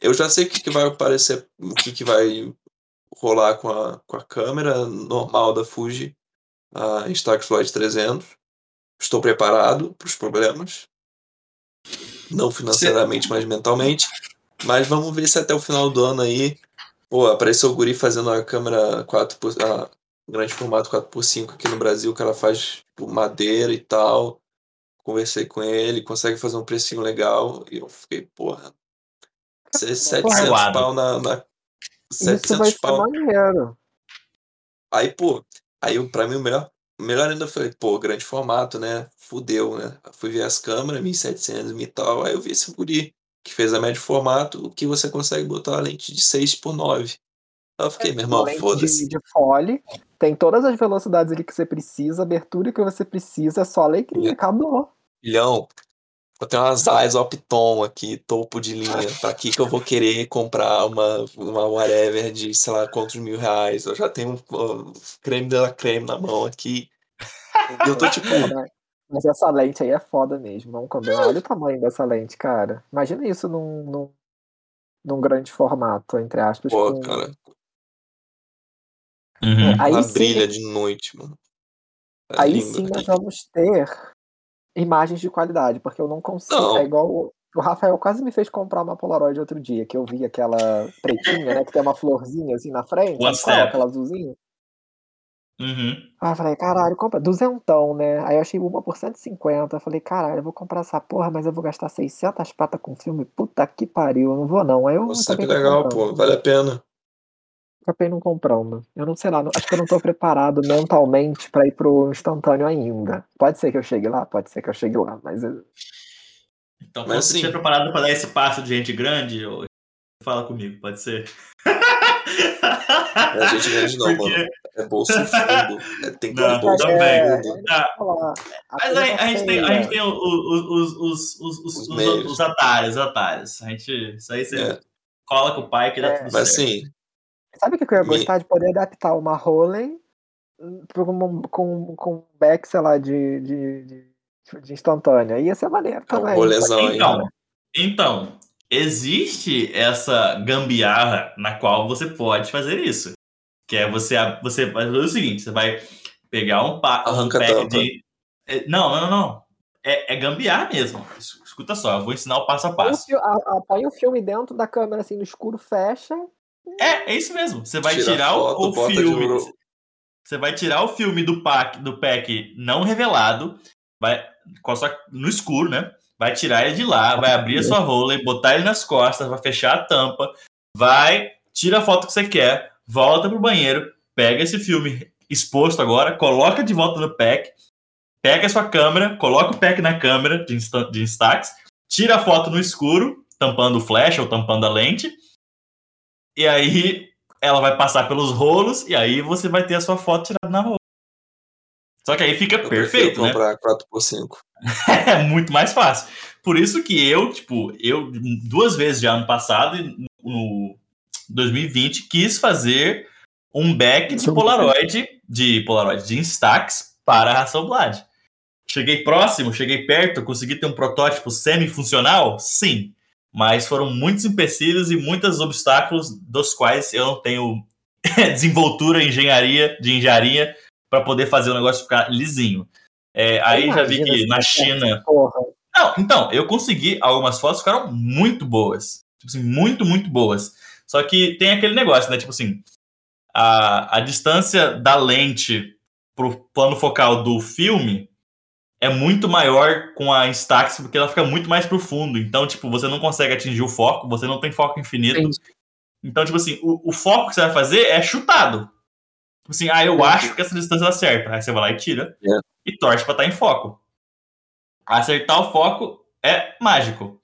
Eu já sei o que que vai aparecer, o que que vai rolar com a com a câmera normal da Fuji, a Instax-Lite 300. Estou preparado para os problemas. Não financeiramente, mas mentalmente. Mas vamos ver se até o final do ano aí, pô, apareceu o guri fazendo a câmera 4 por a grande formato 4x5 aqui no Brasil, que ela faz, tipo, madeira e tal. Conversei com ele, consegue fazer um precinho legal e eu fiquei: "Porra, se 700 Magoado. pau na na Isso vai 700 ser pau". maneiro. Aí, pô, aí eu pra mim o melhor melhor ainda eu falei: "Pô, grande formato, né, fudeu, né". Fui ver as câmeras, 1700 e tal, aí eu vi esse guri que fez a médio formato, que você consegue botar a lente de 6x9. Aí eu fiquei: "Meu Uma irmão, lente de foda-se". de fole, tem todas as velocidades ali que você precisa, abertura que você precisa, é só alegria, É. acabou. Filhão, eu tenho umas Zeiss Opton aqui, topo de linha, pra que que eu vou querer comprar uma uma whatever de sei lá quantos mil reais, eu já tenho o creme de la creme na mão aqui. E eu tô tipo <laughs> Mas essa lente aí é foda mesmo, vamos combinar. Olha o tamanho dessa lente, cara. Imagina isso num num num grande formato, entre aspas, Pô, com cara. Uhum. É, aí Ela sim brilha de noite, mano. É aí lindo sim nós vamos ter imagens de qualidade, porque eu não consigo Não. é igual o Rafael quase me fez comprar uma Polaroid outro dia, que eu vi aquela pretinha, né, que tem uma florzinha, assim, na frente, sabe qual? step. Aquela azulzinha. Uhum. Aí eu falei: "Caralho, compra duzentão, né". Aí eu achei uma por 150, eu falei: "Caralho, eu vou comprar essa porra, mas eu vou gastar 600 prata com filme, puta que pariu, eu não vou não". Aí eu Nossa, que legal, pô, vale a pena. Acabei não comprando. Eu não sei lá, não acho que eu não tô preparado mentalmente pra ir para o instantâneo ainda. Pode ser que eu chegue lá, pode ser que eu chegue lá, mas eu Então, Mas você estiver assim preparado pra dar esse passo de gente grande, fala comigo, pode ser? É gente grande não, <laughs> Porque mano. É bolso fundo. É, tem que Não, bolso também. É, fundo. é a mas conta a, a gente tem, a gente feia. tem os, os, os, os, Os os, meios. os atalhos, os atalhos. A gente, isso aí você É. cola com o pai que dá É. tudo Mas certo. assim Sabe o que eu ia gostar? De poder adaptar uma Rollei, hum, um com com um back, sei lá, de de de de instantânea. Ia ser maneiro É um também, que Então, então, existe essa gambiarra na qual você pode fazer isso. Que é você, a- você vai fazer o seguinte: você vai pegar um, pa, um Arranca a pack tampa. de. é, Não, não, não, não. É, é gambiarra mesmo. Es- Escuta só, eu vou ensinar o passo a passo. fi a a põe o filme dentro da câmera, assim, no escuro, fecha É, é isso mesmo. Você vai Tira tirar o, foto, o de filme. Você vai tirar o filme do pack, do pack não revelado, vai com a sua- no escuro, né? Vai tirar ele de lá, vai abrir a sua rola e botar ele nas costas, vai fechar a tampa, vai, tira a foto que você quer, volta pro banheiro, pega esse filme exposto agora, coloca de volta no pack, pega a sua câmera, coloca o pack na câmera de, Insta- de Instax, tira a foto no escuro, tampando o flash ou tampando a lente, e aí ela vai passar pelos rolos e aí você vai ter a sua foto tirada na rola. Só que aí fica Eu perfeito, né? comprar 4x5. <laughs> É muito mais fácil. Por isso que eu, tipo, eu duas vezes já ano passado, no 2020, quis fazer um back de Sobre- Polaroid, de Polaroid, de Instax para a Hasselblad. Cheguei próximo, cheguei perto, consegui ter um protótipo semi-funcional? Sim. Mas foram muitos empecilhos e muitos obstáculos dos quais eu não tenho <laughs> desenvoltura, engenharia, de engenharia para poder fazer o negócio ficar lisinho. É, aí já vi que na China Porra. não, então, eu consegui algumas fotos que ficaram muito boas. Tipo assim, muito, muito boas. Só que tem aquele negócio, né? Tipo assim, a, a distância da lente pro plano focal do filme é muito maior com a Instax, porque ela fica muito mais profundo. Então, tipo, você não consegue atingir o foco, você não tem foco infinito. Entendi. Então, tipo assim, o, o foco que você vai fazer é chutado. Tipo assim, ah, eu Entendi. acho que essa distância dá certo. Aí você vai lá e tira É. e torce pra estar em foco. Acertar o foco é mágico.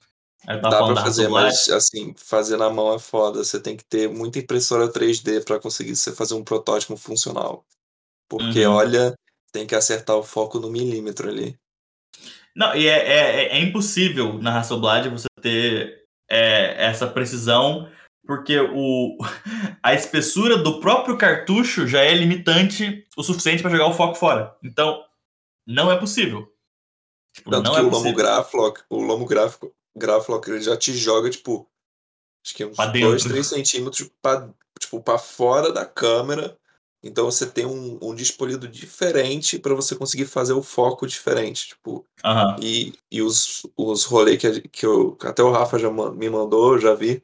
Tá Dá pra fazer, mas assim, fazer na mão é foda. Você tem que ter muita impressora 3D pra conseguir você fazer um protótipo funcional. Porque, Uhum. olha, tem que acertar o foco no milímetro ali. Não, e é, é, é impossível na Hasselblad você ter é, essa precisão, porque o, <laughs> a espessura do próprio cartucho já é limitante o suficiente para jogar o foco fora. Então, não é possível. Tipo, Tanto não que é o possível. Lomographic, o Lomographic, Graphic, ele já te joga, tipo, acho que uns Pra 2, dentro. 3 centímetros pra, tipo, pra fora da câmera. Então você tem um, um despolido diferente pra você conseguir fazer o foco diferente. Tipo, Aham. e, e os, os rolês que, que, eu, até o Rafa já me mandou, já vi,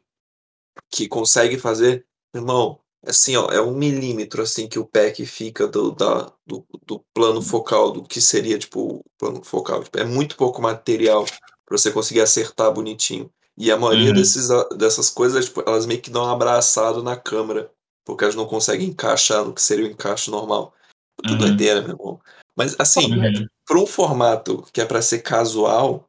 que consegue fazer, irmão, assim, ó, é um milímetro assim que o pack fica do, da, do, do plano focal, do que seria, tipo, o plano focal. Tipo, é muito pouco material pra você conseguir acertar bonitinho. E a maioria Uhum. desses, a- dessas coisas, tipo, elas meio que dão um abraçado na câmera, porque elas não conseguem encaixar no que seria o encaixe normal. Puta Uhum. doideira, meu irmão. Mas, assim, Uhum. para um formato que é pra ser casual,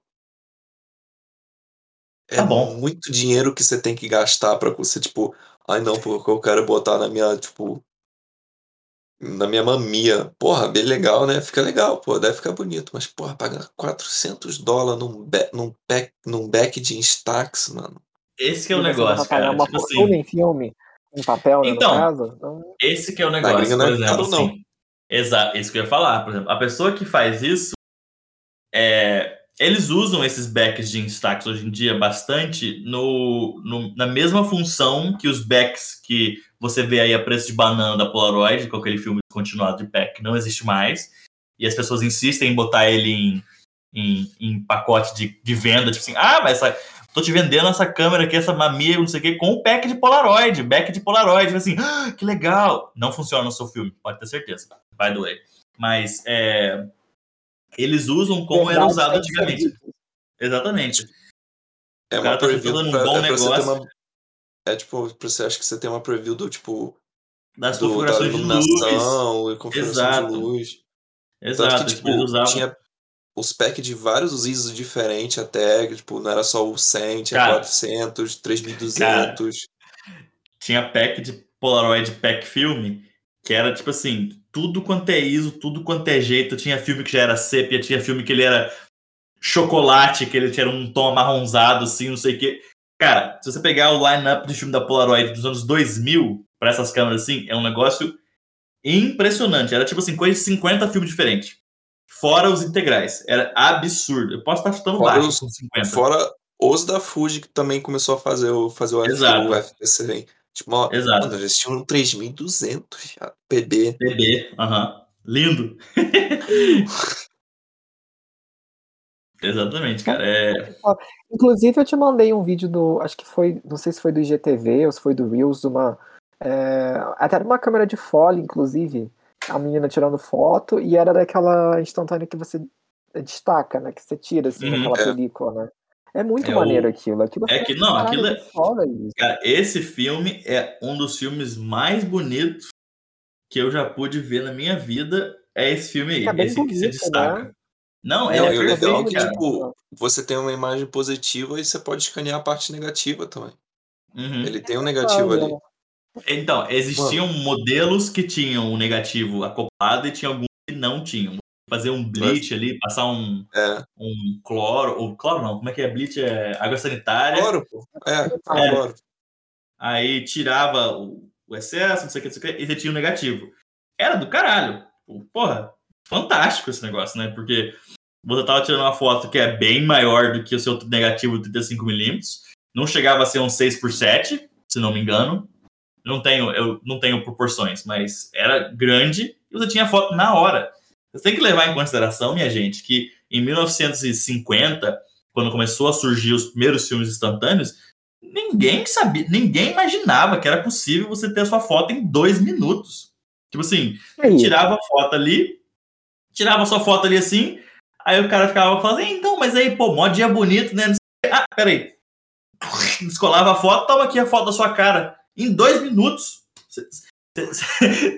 é Tá bom. muito dinheiro que você tem que gastar pra você, tipo, ai não, porque eu quero botar na minha, tipo, na minha mamia. Porra, bem legal, né? Fica legal, pô, deve ficar bonito, mas, porra, pagar 400 dólares num, num, pack, num back de Instax, mano. Esse que é o vai negócio, cara. uma Tipo assim, em filme, em papel, né, no Então, caso? Então, esse que é o gringa negócio, por é exemplo, não. assim. Exato, isso que eu ia falar. Por exemplo, a pessoa que faz isso, é, eles usam esses backs de Instax hoje em dia bastante no, no- na mesma função que os backs que você vê aí a preço de banana da Polaroid, com aquele filme continuado de pack, não existe mais. E as pessoas insistem em botar ele em, em, em pacote de, de venda, tipo assim, ah, mas essa, tô te vendendo essa câmera aqui, essa mamia, não sei o quê, com o pack de Polaroid, back de Polaroid, tipo assim, ah, que legal. Não funciona no seu filme, pode ter certeza, by the way. Mas é, eles usam como era verdade usado tem que ser antigamente. Exatamente. É O uma cara tá preview fazendo um pra, bom é negócio. uma. É tipo, pra você acha que você tem uma preview do tipo. Das do, da configurações de luz. iluminação e configuração Exato. de luz. Tanto que, Exato. Eles tipo, usavam. tinha os packs de vários ISOs diferentes até, tipo, não era só o 100, tinha Cara, 400, Cara, 3200. tinha pack de Polaroid pack filme que era tipo assim, tudo quanto é ISO, tudo quanto é jeito. Tinha filme que já era sépia, tinha filme que ele era chocolate, que ele tinha um tom amarronzado, assim, não sei o quê. Cara, se você pegar o line-up de filme da Polaroid dos anos 2000 para essas câmeras assim, é um negócio impressionante. Era tipo assim, coisa de 50 filmes diferentes. Fora os integrais. Era absurdo. Eu posso estar chutando Fora baixo os, com 50. fora os da Fuji que também começou a fazer o, fazer o, F, o Exato. FPC. hein? Tipo, ó, Exato. mano, eles tinham um 3200 já, PB. BB, aham. Lindo. <laughs> Exatamente, cara. É... Inclusive, eu te mandei um vídeo do. Acho que foi. Não sei se foi do IGTV ou se foi do Reels, de uma. É, até era uma câmera de fole, inclusive. A menina tirando foto, e era daquela instantânea que você destaca, né? Que você tira assim Uhum. naquela É. película, né? É muito É maneiro o- aquilo. aquilo é que- não, aquilo é- de foda isso. Cara, esse filme é um dos filmes mais bonitos que eu já pude ver na minha vida. É esse filme aí, Fica bem esse que se bonito, destaca. né? Não, é o legal é perfeito, que, tipo, você tem uma imagem positiva e você pode escanear a parte negativa também. Uhum. Ele tem um negativo Olha, ali. Então, existiam modelos que tinham o negativo acoplado e tinha alguns que não tinham. Fazer um bleach ali, passar um, É. um cloro, ou cloro não, como é que é bleach? É água sanitária. Cloro, pô. É, É. é cloro. Aí tirava o, o excesso, não sei o que, não sei o que, e você tinha o negativo. Era do caralho. Porra, fantástico esse negócio, né? Porque você tava tirando uma foto que é bem maior do que o seu negativo 35mm. Não chegava a ser um 6 por 7 se não me engano. Não tenho, eu não tenho proporções, mas era grande e você tinha foto na hora. Você tem que levar em consideração, minha gente, que em 1950, quando começou a surgir os primeiros filmes instantâneos, ninguém sabia, ninguém imaginava que era possível você ter a sua foto em dois minutos. Tipo assim, tirava a foto ali, tirava a sua foto ali assim, aí o cara ficava falando, então, mas aí, pô, mó dia bonito, né? Ah, peraí. Descolava a foto, toma aqui a foto da sua cara. Em dois minutos.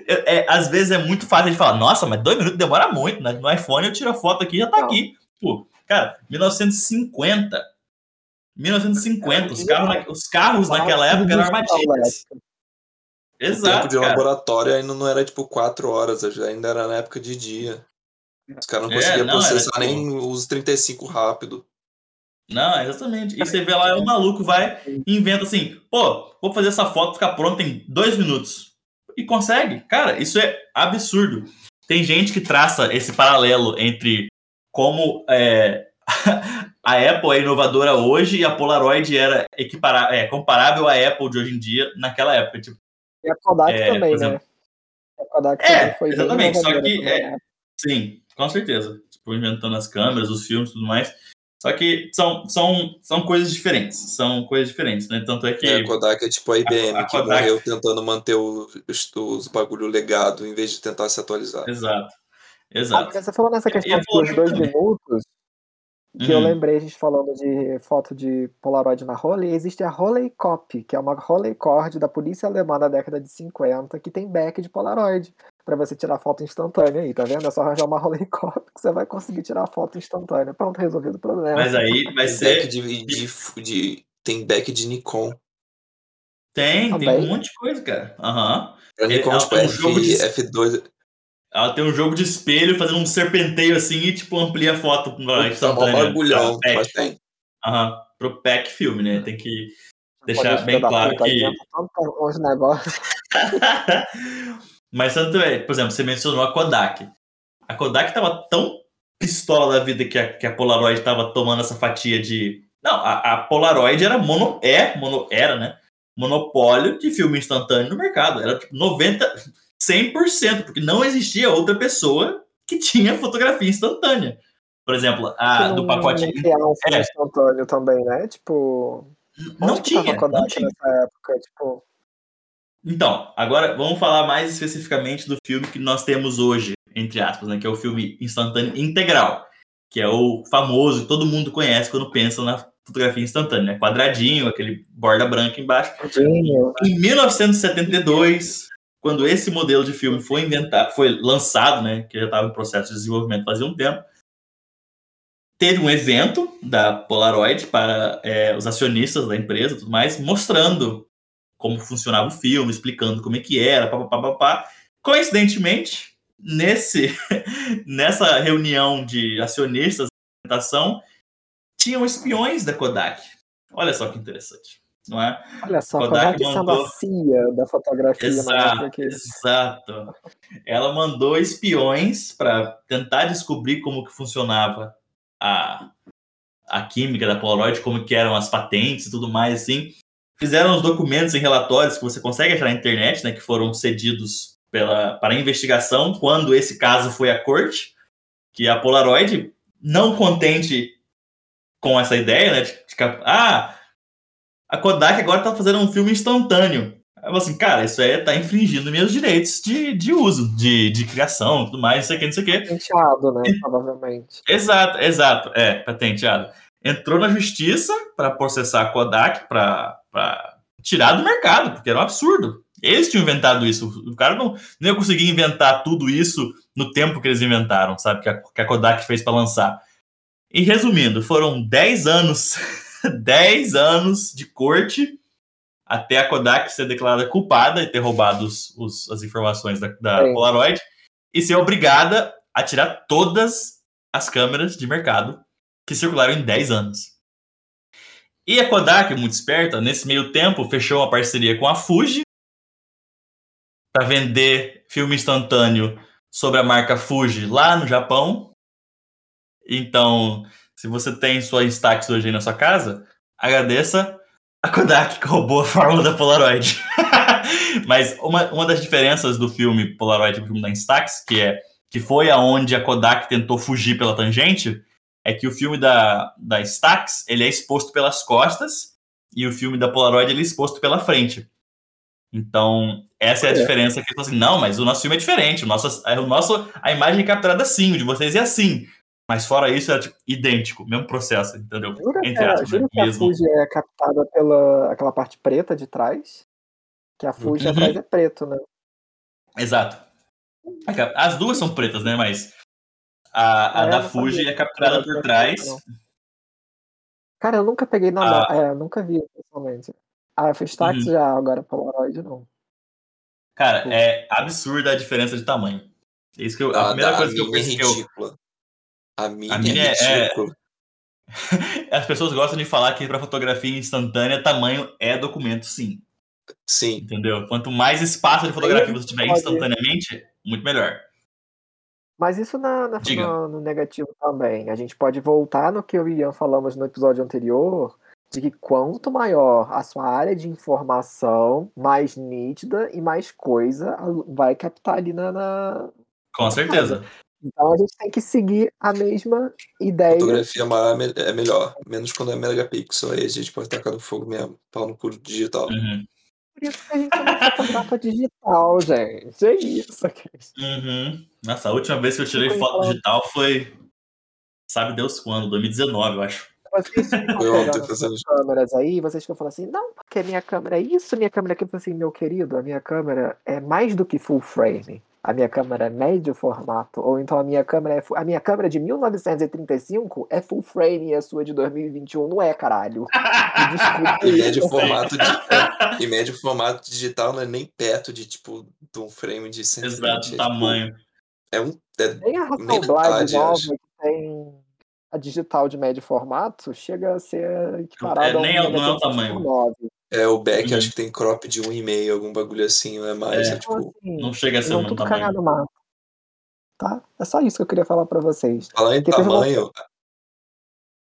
É, é, às vezes é muito fácil de falar, nossa, mas dois minutos demora muito, né? No iPhone eu tiro a foto aqui e já tá Não. aqui. Pô, cara, 1950 1950. Os carros, na- os carros naquela época eram armadilhas. o tempo Exato, de cara. laboratório ainda não era tipo 4 horas, ainda era na época de dia. Os caras não É, conseguiam não, era, processar tipo- nem os 35 rápido. Não, exatamente. E você vê lá, o maluco vai e inventa assim, pô, vou fazer essa foto ficar pronta em dois minutos. E consegue. Cara, isso é absurdo. Tem gente que traça esse paralelo entre como é, <laughs> a Apple é inovadora hoje e a Polaroid era é, comparável à Apple de hoje em dia naquela época. Tipo, E a Kodak É, também, exemplo- né? A Kodak É, também foi exatamente, só que é- né? Sim, com certeza. Tipo, inventando as câmeras, os filmes e tudo mais. Só que são, são, são coisas diferentes. São coisas diferentes, né? Tanto é que. É, a Kodak é tipo a IBM, a que Kodak- morreu tentando manter o- os, os bagulho legado em vez de tentar se atualizar. Exato. Ah, Exato. porque você falou nessa questão a dos dois também. minutos, que eu Uhum. lembrei a gente falando de foto de Polaroid na Rolei, existe a Rolei Cop, que é uma Rolei Cord da polícia alemã da década de 50, que tem back de Polaroid, pra você tirar foto instantânea aí, tá vendo? É só arranjar uma Rolei Cop que você vai conseguir tirar foto instantânea. Pronto, resolvido o problema. Mas aí vai Tem ser. back de, de- de- tem back de Nikon. Tem, tem Também. um monte de coisa, cara. Aham. Nikon, É, tipo, é um F, jogo de- F2. Ela tem um jogo de espelho fazendo um serpenteio assim e, tipo, amplia a foto com a Tá mó instantânea. bagulhão, pra mas pack. tem. Aham. Pro pack filme, né? Tem que deixar bem claro que. uns negócios. <laughs> Mas tanto é, por exemplo, você mencionou a Kodak. A Kodak tava tão pistola da vida que a, que a Polaroid tava tomando essa fatia de. Não, a, a Polaroid era mono, é, mono, era, né? Monopólio de filme instantâneo no mercado. Era tipo 90, 100%, porque não existia outra pessoa que tinha fotografia instantânea. Por exemplo, a do pacote. não um filme É. instantâneo também, né? Tipo, Não tinha, não tinha. nessa época? Tipo, Então, agora vamos falar mais especificamente do filme que nós temos hoje, entre aspas, né? Que é o filme instantâneo integral, que é o famoso todo mundo conhece quando pensa na fotografia instantânea, né? Quadradinho, aquele borda branca embaixo. Dinho, Em 1972, quando esse modelo de filme foi inventado, foi lançado, né? Que já estava em processo de desenvolvimento fazia um tempo. Teve um evento da Polaroid para é, os acionistas da empresa tudo mais, mostrando como funcionava o filme, explicando como é que era, papapá, papá. Coincidentemente, nesse, <laughs> nessa reunião de acionistas apresentação, tinham espiões da Kodak. Olha só que interessante, não é? olha só, Kodak Kodak sendo mandou- a CIA da fotografia na Exato, exato. Ela mandou espiões para tentar descobrir como que funcionava a, a química da Polaroid, como que eram as patentes e tudo mais, assim. Fizeram os documentos e relatórios que você consegue achar na internet, né, que foram cedidos pela, para investigação quando esse caso foi à corte, que a Polaroid, não contente com essa ideia, né, de, de ah, a Kodak agora está fazendo um filme instantâneo. Eu assim, cara, isso aí tá infringindo meus direitos de, de uso, de, de criação, tudo mais, não sei o que, não sei o que. patenteado, né? Provavelmente. Exato, exato, é, patenteado. Entrou na justiça para processar a Kodak para tirar do mercado, porque era um absurdo. Eles tinham inventado isso. O cara não, não ia conseguir inventar tudo isso no tempo que eles inventaram, sabe? Que a, que a Kodak fez para lançar. E resumindo, foram 10 anos, <laughs> 10 anos de corte até a Kodak ser declarada culpada e ter roubado os, os- as informações da, da. Polaroid e ser obrigada a tirar todas as câmeras de mercado que circularam em 10 anos. E a Kodak, muito esperta, nesse meio tempo fechou uma parceria com a Fuji para vender filme instantâneo sobre a marca Fuji lá no Japão. Então, se você tem sua Instax hoje aí na sua casa, agradeça a Kodak que roubou a fórmula da Polaroid. <laughs> Mas uma, uma das diferenças do filme Polaroid do filme da Instax, que é que foi aonde a Kodak tentou fugir pela tangente, é que o filme da, da Stax ele é exposto pelas costas e o filme da Polaroid ele é exposto pela frente. Então, essa é a É. diferença que assim, não, mas o nosso filme é diferente, o nosso, é, o nosso, a imagem é capturada assim, o de vocês é assim. Mas fora isso, é tipo, idêntico, mesmo processo, entendeu? Jura, que, Entre a, aspas, jura né? que a Mesmo. Fuji é captada pela aquela parte preta de trás? Que a Fuji Uhum. atrás é preto, né? Exato. As duas são pretas, né? Mas a, a eu da não Fuji sabia é capturada por preto, trás. não. Cara, eu nunca peguei na mão. Ah. É, eu nunca vi pessoalmente. A F-Stax Uhum. já, agora Polaroid não. Cara, Pô. é absurda a diferença de tamanho. É Isso que eu, a Ah, primeira coisa que eu minha é pensei que eu. A minha, minha é é- <laughs> as pessoas gostam de falar que para fotografia instantânea, tamanho é documento, sim. Sim. Entendeu? Quanto mais espaço de fotografia você tiver instantaneamente, muito melhor. Mas isso na, na- no, no negativo também. A gente pode voltar no que eu e o Ian falamos no episódio anterior, de que quanto maior a sua área de informação, mais nítida e mais coisa vai captar ali na. na- Com certeza. Então a gente tem que seguir a mesma ideia. Fotografia maior é é melhor. Menos quando é megapixel. Aí a gente pode tacar no fogo mesmo. Pau no cu digital. Uhum. Por isso que a gente não fotografa digital, gente. É isso. Uhum. Nossa, a última vez que eu tirei foto digital foi. Sabe Deus quando? 2019, eu acho. Vocês ficam fazendo. câmeras aí, vocês ficam falando assim, não, porque minha câmera é isso, minha câmera é aquilo. Assim, meu querido, a minha câmera é mais do que full frame. A minha câmera é médio formato. Ou então a minha câmera é. A minha câmera de 1935 é full frame e a sua de 2021 não é, caralho. <laughs> Desculpa. E médio formato, de, é, e médio formato digital não é nem perto de tipo de um frame de 120. Exato, é, tipo, tamanho. é um. É, Nem a Hasselblad metade, nova acho. que tem a digital de médio formato chega a ser equiparada É, a um nem é- não é o tamanho. 69. É o back, Uhum. acho que tem crop de 1,5, algum bagulho assim, não é mais. É. É, tipo. assim, Não chega a ser o não mesmo tudo tamanho. no mato. Tá? É só isso que eu queria falar pra vocês. Falar em Porque teve uma- tamanho.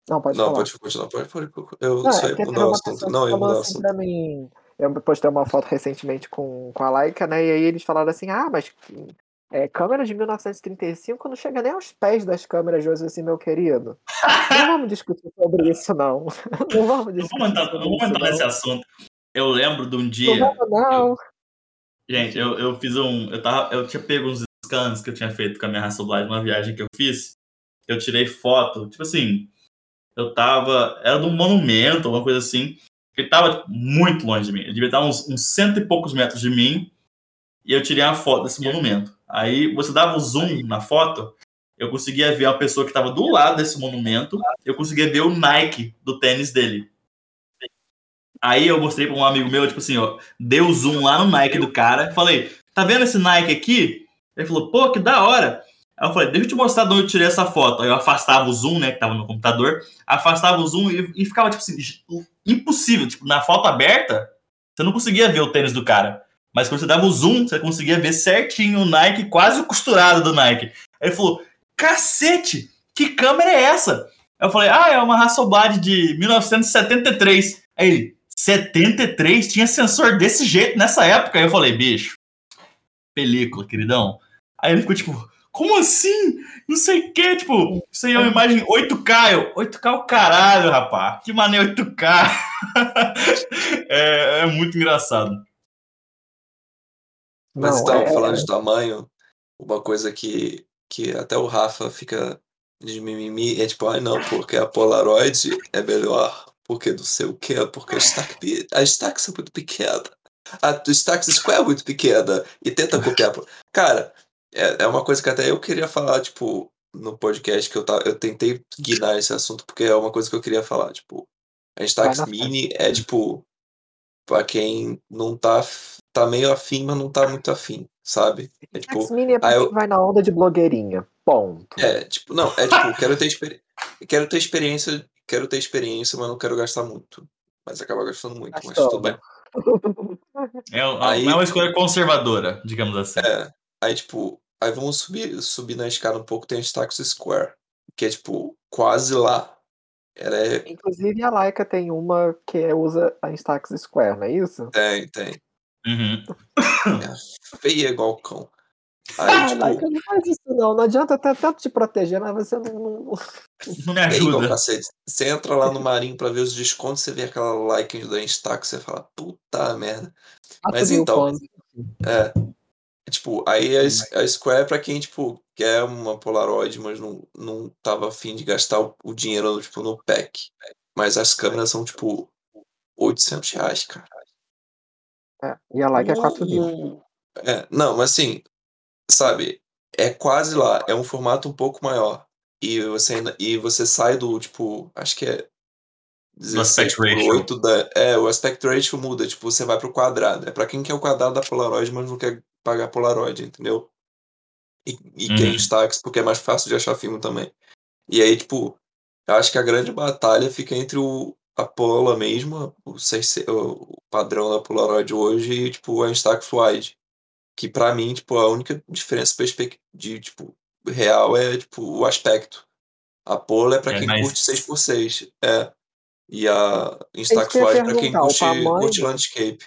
Não, pode não, falar. pode continuar, pode, pode. Eu Não, só é ia mudar o uma assunto. Não, ia mudar o assim assunto. pra mim. Eu postei uma foto recentemente com, com a Laika, né? E aí eles falaram assim: ah, mas é, câmera de 1935 não chega nem aos pés das câmeras de hoje, assim, meu querido. Não vamos discutir sobre isso, não. <laughs> Não vamos Não discutir vamos entrar, não isso, entrar nesse não. assunto. Eu lembro de um Não dia. vamos, não. Gente, eu, eu fiz um. Eu, tava, eu tinha pego uns scans que eu tinha feito com a minha Hasselblad numa viagem que eu fiz. Eu tirei foto, tipo assim. Eu tava. Era de um monumento, alguma coisa assim. Ele tava tipo, muito longe de mim. Ele devia estar uns, uns cento e poucos metros de mim. E eu tirei uma foto desse monumento. Aí você dava o zoom na foto. Eu conseguia ver uma pessoa que estava do lado desse monumento. Eu conseguia ver o Nike do tênis dele. Aí eu mostrei para um amigo meu, tipo assim, ó, deu zoom lá no Nike do cara, falei, tá vendo esse Nike aqui? Ele falou, pô, que da hora. Aí eu falei, deixa eu te mostrar de onde eu tirei essa foto. Aí eu afastava o zoom, né, que tava no computador, afastava o zoom e, e ficava, tipo assim, impossível. Tipo, na foto aberta, você não conseguia ver o tênis do cara. Mas quando você dava o zoom, você conseguia ver certinho o Nike, quase o costurado do Nike. Aí ele falou, cacete, que câmera é essa? Eu falei, ah, é uma Hasselblad de 1973. Aí ele, 73? Tinha sensor desse jeito nessa época? Aí eu falei, bicho, película, queridão. Aí ele ficou tipo, como assim? Não sei o que, tipo, isso aí é uma imagem 8K. Eu, 8K é o caralho, rapaz. Que maneiro 8K. <laughs> é, é muito engraçado. Mas então, é- falando de tamanho, uma coisa que, que até o Rafa fica de mimimi é tipo, ai não, porque a Polaroid é melhor, porque não sei o que, porque a Stack, a Stax é muito pequena, a Stax Square é muito pequena, e tenta copiar. Cara, é, é uma coisa que até eu queria falar, tipo, no podcast que eu, tá, eu tentei guinar esse assunto, porque é uma coisa que eu queria falar, tipo, a Stax Mini é tipo, pra quem não tá, tá meio afim, mas não tá muito afim, sabe? É tipo, X-Mini é eu- vai na onda de blogueirinha. Ponto. é, tipo, não, é tipo, quero ter, experi quero ter experiência, quero ter experiência, mas não quero gastar muito. Mas acaba gastando muito, mas tudo bem. É, uma- Aí- é uma escolha conservadora, digamos assim. É, aí tipo, aí vamos subir, subir na escada um pouco, tem a Stax Square, que é tipo, quase lá. Ela é, Inclusive a Laika tem uma que usa a Instax Square, não é isso? tem, tem, Uhum. feia igual o cão. Ah, Aí, Laika tipo, não faz isso não. Não adianta até tanto te proteger, mas você não. não- Não me é igual ajuda. cacete. Você entra lá no Marinho pra ver os descontos, você vê aquela like da Instax, você fala, puta merda. Mas então. É. Tipo, aí a, a Square é pra quem, tipo, quer uma Polaroid, mas não, não tava afim de gastar o, o dinheiro, tipo, no pack. Mas as câmeras são, tipo, 800 reais, cara. É, E a Laika é 4 mil. É, não, mas assim, sabe, é quase lá, é um formato um pouco maior. E você, ainda- e você sai do, tipo, acho que é 16 por ratio. 8 dá, é, o aspect ratio muda, tipo, você vai pro quadrado. É pra quem quer o quadrado da Polaroid, mas não quer pagar Polaroid, entendeu? E, e quem Uhum. Instax, porque é mais fácil de achar filme também. E aí, tipo, eu acho que a grande batalha fica entre o a Pola mesmo, o, 600 o padrão da Polaroid hoje, e tipo, a Instax Wide. Que pra mim, tipo, a única diferença de, tipo, real é, tipo, o aspecto. A Pola é pra É, quem mas- curte 6x6. É. E a Instax Wide pra quem perguntar, o curte, tamanho? curte landscape.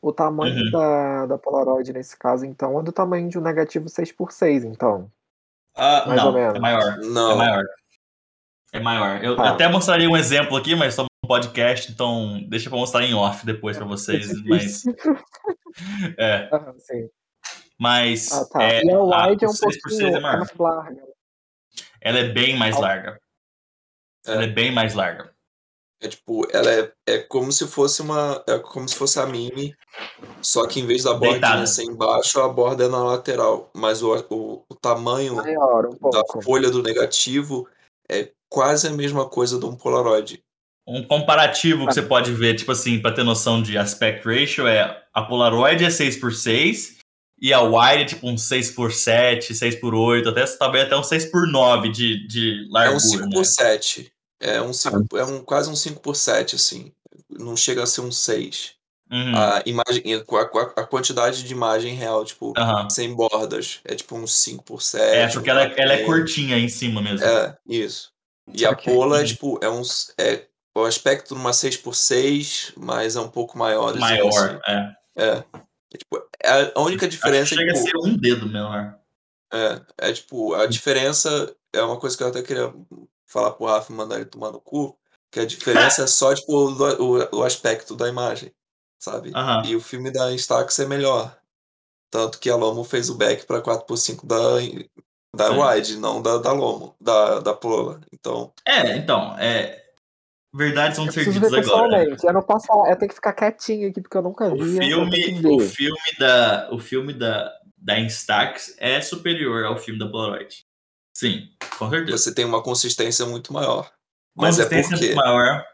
O tamanho Uhum. da, da Polaroid nesse caso, então, é do tamanho de um negativo 6x6, então. Ah, Mais não, ou menos. é maior. É Não. maior. É maior. Eu Tá. até mostraria um exemplo aqui, mas só podcast, então deixa pra mostrar em off depois pra vocês. É <laughs> Mas, <laughs> é, Aham, sim. mas Ah, tá. é, e a a- wide é o um 6x6 pouquinho é mais larga. Ela é bem mais larga. É. Ela é bem mais larga. É tipo, ela é, é como se fosse uma. É como se fosse a Mini, só que em vez da Deitada. ser embaixo, a borda é na lateral. Mas o, o, o tamanho Maior, um da pouco. folha do negativo é quase a mesma coisa de um Polaroid. Um comparativo Ah. que você pode ver, tipo assim, pra ter noção de aspect ratio, é a Polaroid é 6x6 e a Wide é tipo um 6x7, 6x8, até, talvez até um 6x9 de, de É um largura. 5 né? por 7 É um 5, é um quase um 5 por 7 assim. Não chega a ser um 6. Uhum. A imagem, a, a- a quantidade de imagem real, tipo, Aham. sem bordas, é tipo um 5 por 7 É, porque ela, um ela é 4,5. curtinha em cima mesmo. É, isso. E a Ok. Pola é Uhum. tipo, é uns. É, o aspecto numa 6x6, mas é um pouco maior. Maior, Assim. é. É. É, tipo, é a única Acho que diferença é, chega a tipo, ser um dedo menor. é, é tipo, a diferença é uma coisa que eu até queria falar pro Rafa e mandar ele tomar no cu, que a diferença é só, tipo, o, o, o aspecto da imagem, sabe? E o filme da Instax é melhor. Tanto que a Lomo fez o back pra 4x5 da, da Sim. Wide, não da, da Lomo, da, da Pola. Então, É, então, é. Verdade são Eu preciso servidos ver agora. Eu não posso falar, eu tenho que ficar quietinho aqui porque eu nunca O vi. que filme, o filme da, o filme da, da Instax é superior ao filme da Polaroid. Sim, com certeza. você tem uma consistência muito maior. Mas é Consistência porque, maior.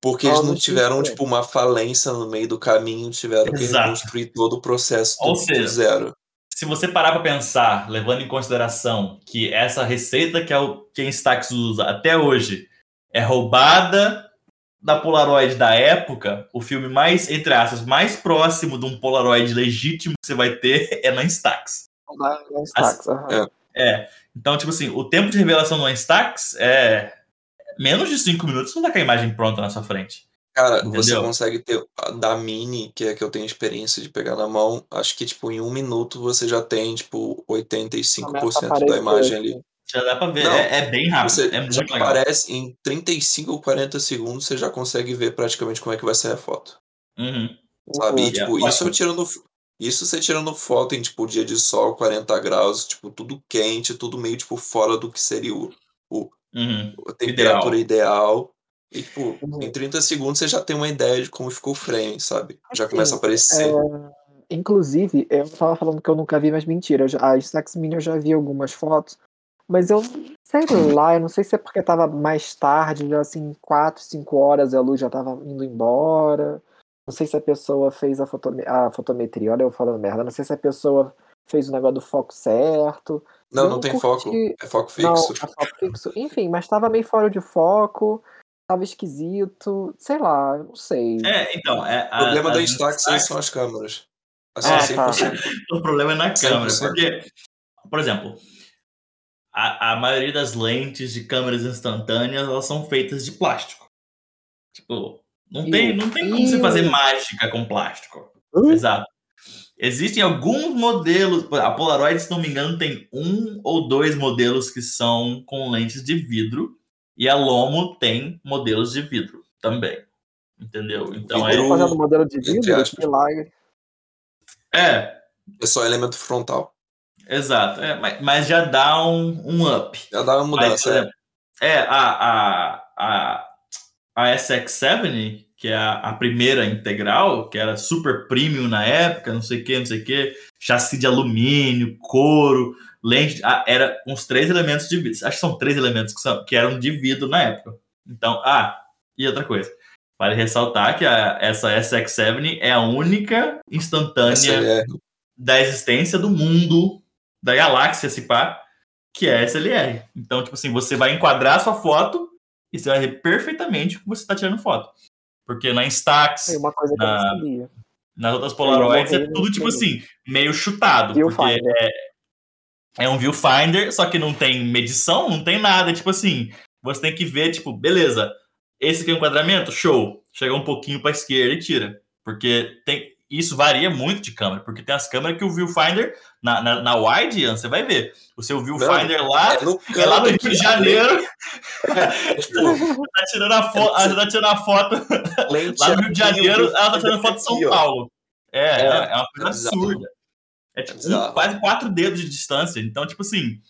porque eles não tiveram, tipo, uma falência no meio do caminho, tiveram que Exato. reconstruir todo o processo Ou do, do seja, zero. Se você parar pra pensar, levando em consideração que essa receita que, é o, que a Instax usa até hoje é roubada da Polaroid da época, o filme mais, entre aspas, mais próximo de um Polaroid legítimo que você vai ter é na Instax. Na, na Instax, aham. é. É. Então, tipo assim, o tempo de revelação no Instax é menos de 5 minutos, você não tá com a imagem pronta na sua frente. Cara, você Entendeu? consegue ter a da Mini, que é que eu tenho experiência de pegar na mão, acho que, tipo, em um minuto você já tem, tipo, Começa a 85% da imagem ali. Já dá pra ver. Não, é, é bem rápido. Você é já muito legal. aparece em 35 ou 40 segundos, você já consegue ver praticamente como é que vai ser a foto. Uhum. Sabe? Uhum. E, tipo, Yeah, isso eu tirando. Isso você tirando foto em, tipo, dia de sol, 40 graus, tipo, tudo quente, tudo meio, tipo, fora do que seria o, o, Uhum. a temperatura ideal. E, tipo, Uhum. em 30 segundos você já tem uma ideia de como ficou o frame, sabe? Já Assim, começa a aparecer. É, inclusive, eu tava falando que eu nunca vi, mas mentira. eu já- A Instax Mini eu já vi algumas fotos, mas eu sei lá, eu não sei se é porque tava mais tarde, já assim, 4, 5 horas a luz já tava indo embora. Não sei se a pessoa fez a, fotome a fotometria, olha eu falando merda. Não sei se a pessoa fez o negócio do foco certo. Não, eu não não tem curti- foco. É foco Não, fixo. é foco fixo. Enfim, mas tava meio fora de foco, tava esquisito, sei lá, eu não sei. É, então, é, O problema a, da Instax Instax- são as câmeras. Assim, Ah, <laughs> 100%. O problema é na câmera, 100%. porque, por exemplo, a, a maioria das lentes de câmeras instantâneas elas são feitas de plástico. Tipo, não tem, não tem como você fazer mágica com plástico. Hã? Exato. Existem alguns modelos, a Polaroid, se não me engano, tem um ou dois modelos que são com lentes de vidro, e a Lomo tem modelos de vidro também. Entendeu? Então Vidro- Tô fazendo modelo de vidro, é. É, É só elemento frontal. Exato. É, mas, mas já dá um, um up. Já dá uma mudança. é. exemplo, é, a, a, a, a SX7, que é a, a primeira integral, que era super premium na época, não sei o que, não sei o que, chassi de alumínio, couro, lente, ah, era uns três elementos de vidro. Acho que são três elementos que, são, que eram de vidro na época. Então, ah, E outra coisa, vale ressaltar que a, essa SX7 é a única instantânea SLR. da existência do mundo, da galáxia, se pá, que é SLR. Então, tipo assim, você vai enquadrar a sua foto e você vai ver perfeitamente o que você está tirando foto. Porque na Instax, É uma coisa que eu Na- nas outras Polaroids, é tudo, tipo assim, meio chutado. Porque Viewfinder. é um viewfinder, só que não tem medição, não tem nada. Tipo assim, você tem que ver, tipo, beleza, esse aqui é o enquadramento, show. Chega um pouquinho pra esquerda e tira. Porque tem, isso varia muito de câmera, porque tem as câmeras que o viewfinder, na, na, na wide, Ian, você vai ver. O seu viewfinder lá, É no é lá do Rio de Janeiro, É, <laughs> tipo, tá tirando a foto, você tá tirando a foto lente lá no Rio de Janeiro, ela tá tirando foto de São. Paulo. É, é, É, é uma coisa é absurda. É tipo um- quase quatro dedos de distância. Então, tipo assim,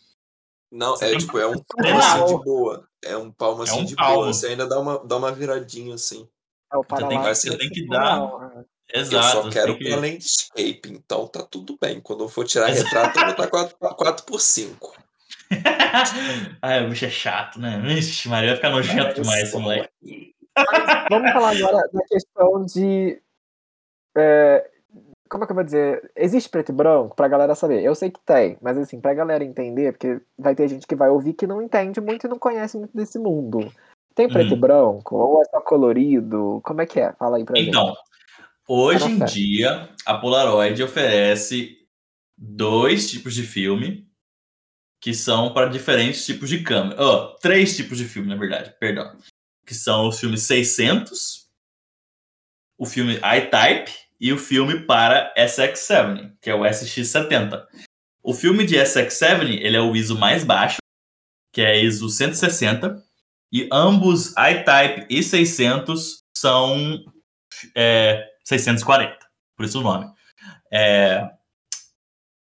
Não, é tipo, é um palmo assim de boa. É um palmo assim um de palmo. boa. Você ainda dá uma, dá uma viradinha assim. É o Você tem que- você tem que real, né? Exato. eu só quero que- landscape, então tá tudo bem. Quando eu for tirar retrato, eu vou estar 4, 4 por 5 <laughs> Ai, o bicho é chato, né? Ixi, Maria vai ficar nojento demais esse moleque. Mas vamos falar agora da questão de. é, como é que eu vou dizer? Existe preto e branco pra galera saber? Eu sei que tem, mas assim, pra galera entender, porque vai ter gente que vai ouvir que não entende muito e não conhece muito desse mundo. Tem preto Uhum. e branco? Ou é só colorido? Como é que é? Fala aí pra gente. Então, hoje em dia, a Polaroid oferece dois tipos de filme que são para diferentes tipos de câmera. Ó, três tipos de filme, na verdade, perdão. Que são os filmes 600, o filme I-Type e o filme para SX7, que é o SX70. O filme de SX7, ele é o ISO mais baixo, que é ISO 160, e ambos I-Type e 600 são é, 640, por isso o nome. É,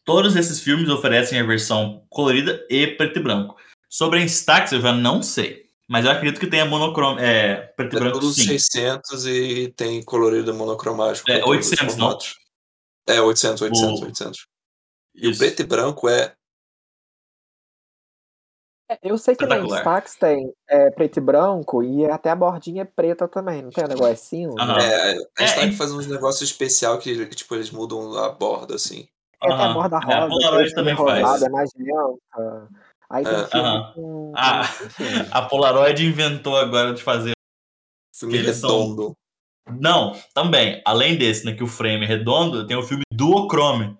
todos esses filmes oferecem a versão colorida e preto e branco. Sobre a Instax eu já não sei, mas eu acredito que tenha monocromo, é, preto e É branco sim. 600 e tem colorido monocromático. É, pra todos os 800, não? É, 800, 800, O- 800. E o Isso. preto e branco é. É, Eu sei que Espetacular. Instax tem é, preto e branco e até a bordinha é preta também, não tem um negócio cinza? Aham. é a É, Stark é- faz uns negócios especial que, que, tipo, eles mudam a borda, assim. Tem até a borda É, a rosa, Polaroid também é rosada, faz. é magenta. Aí tem É. filme Aham. com... Ah. A Polaroid inventou agora de fazer. Filme Eles são- redondo. Não, também. Além desse, né, que o frame é redondo, tem o filme Duochrome.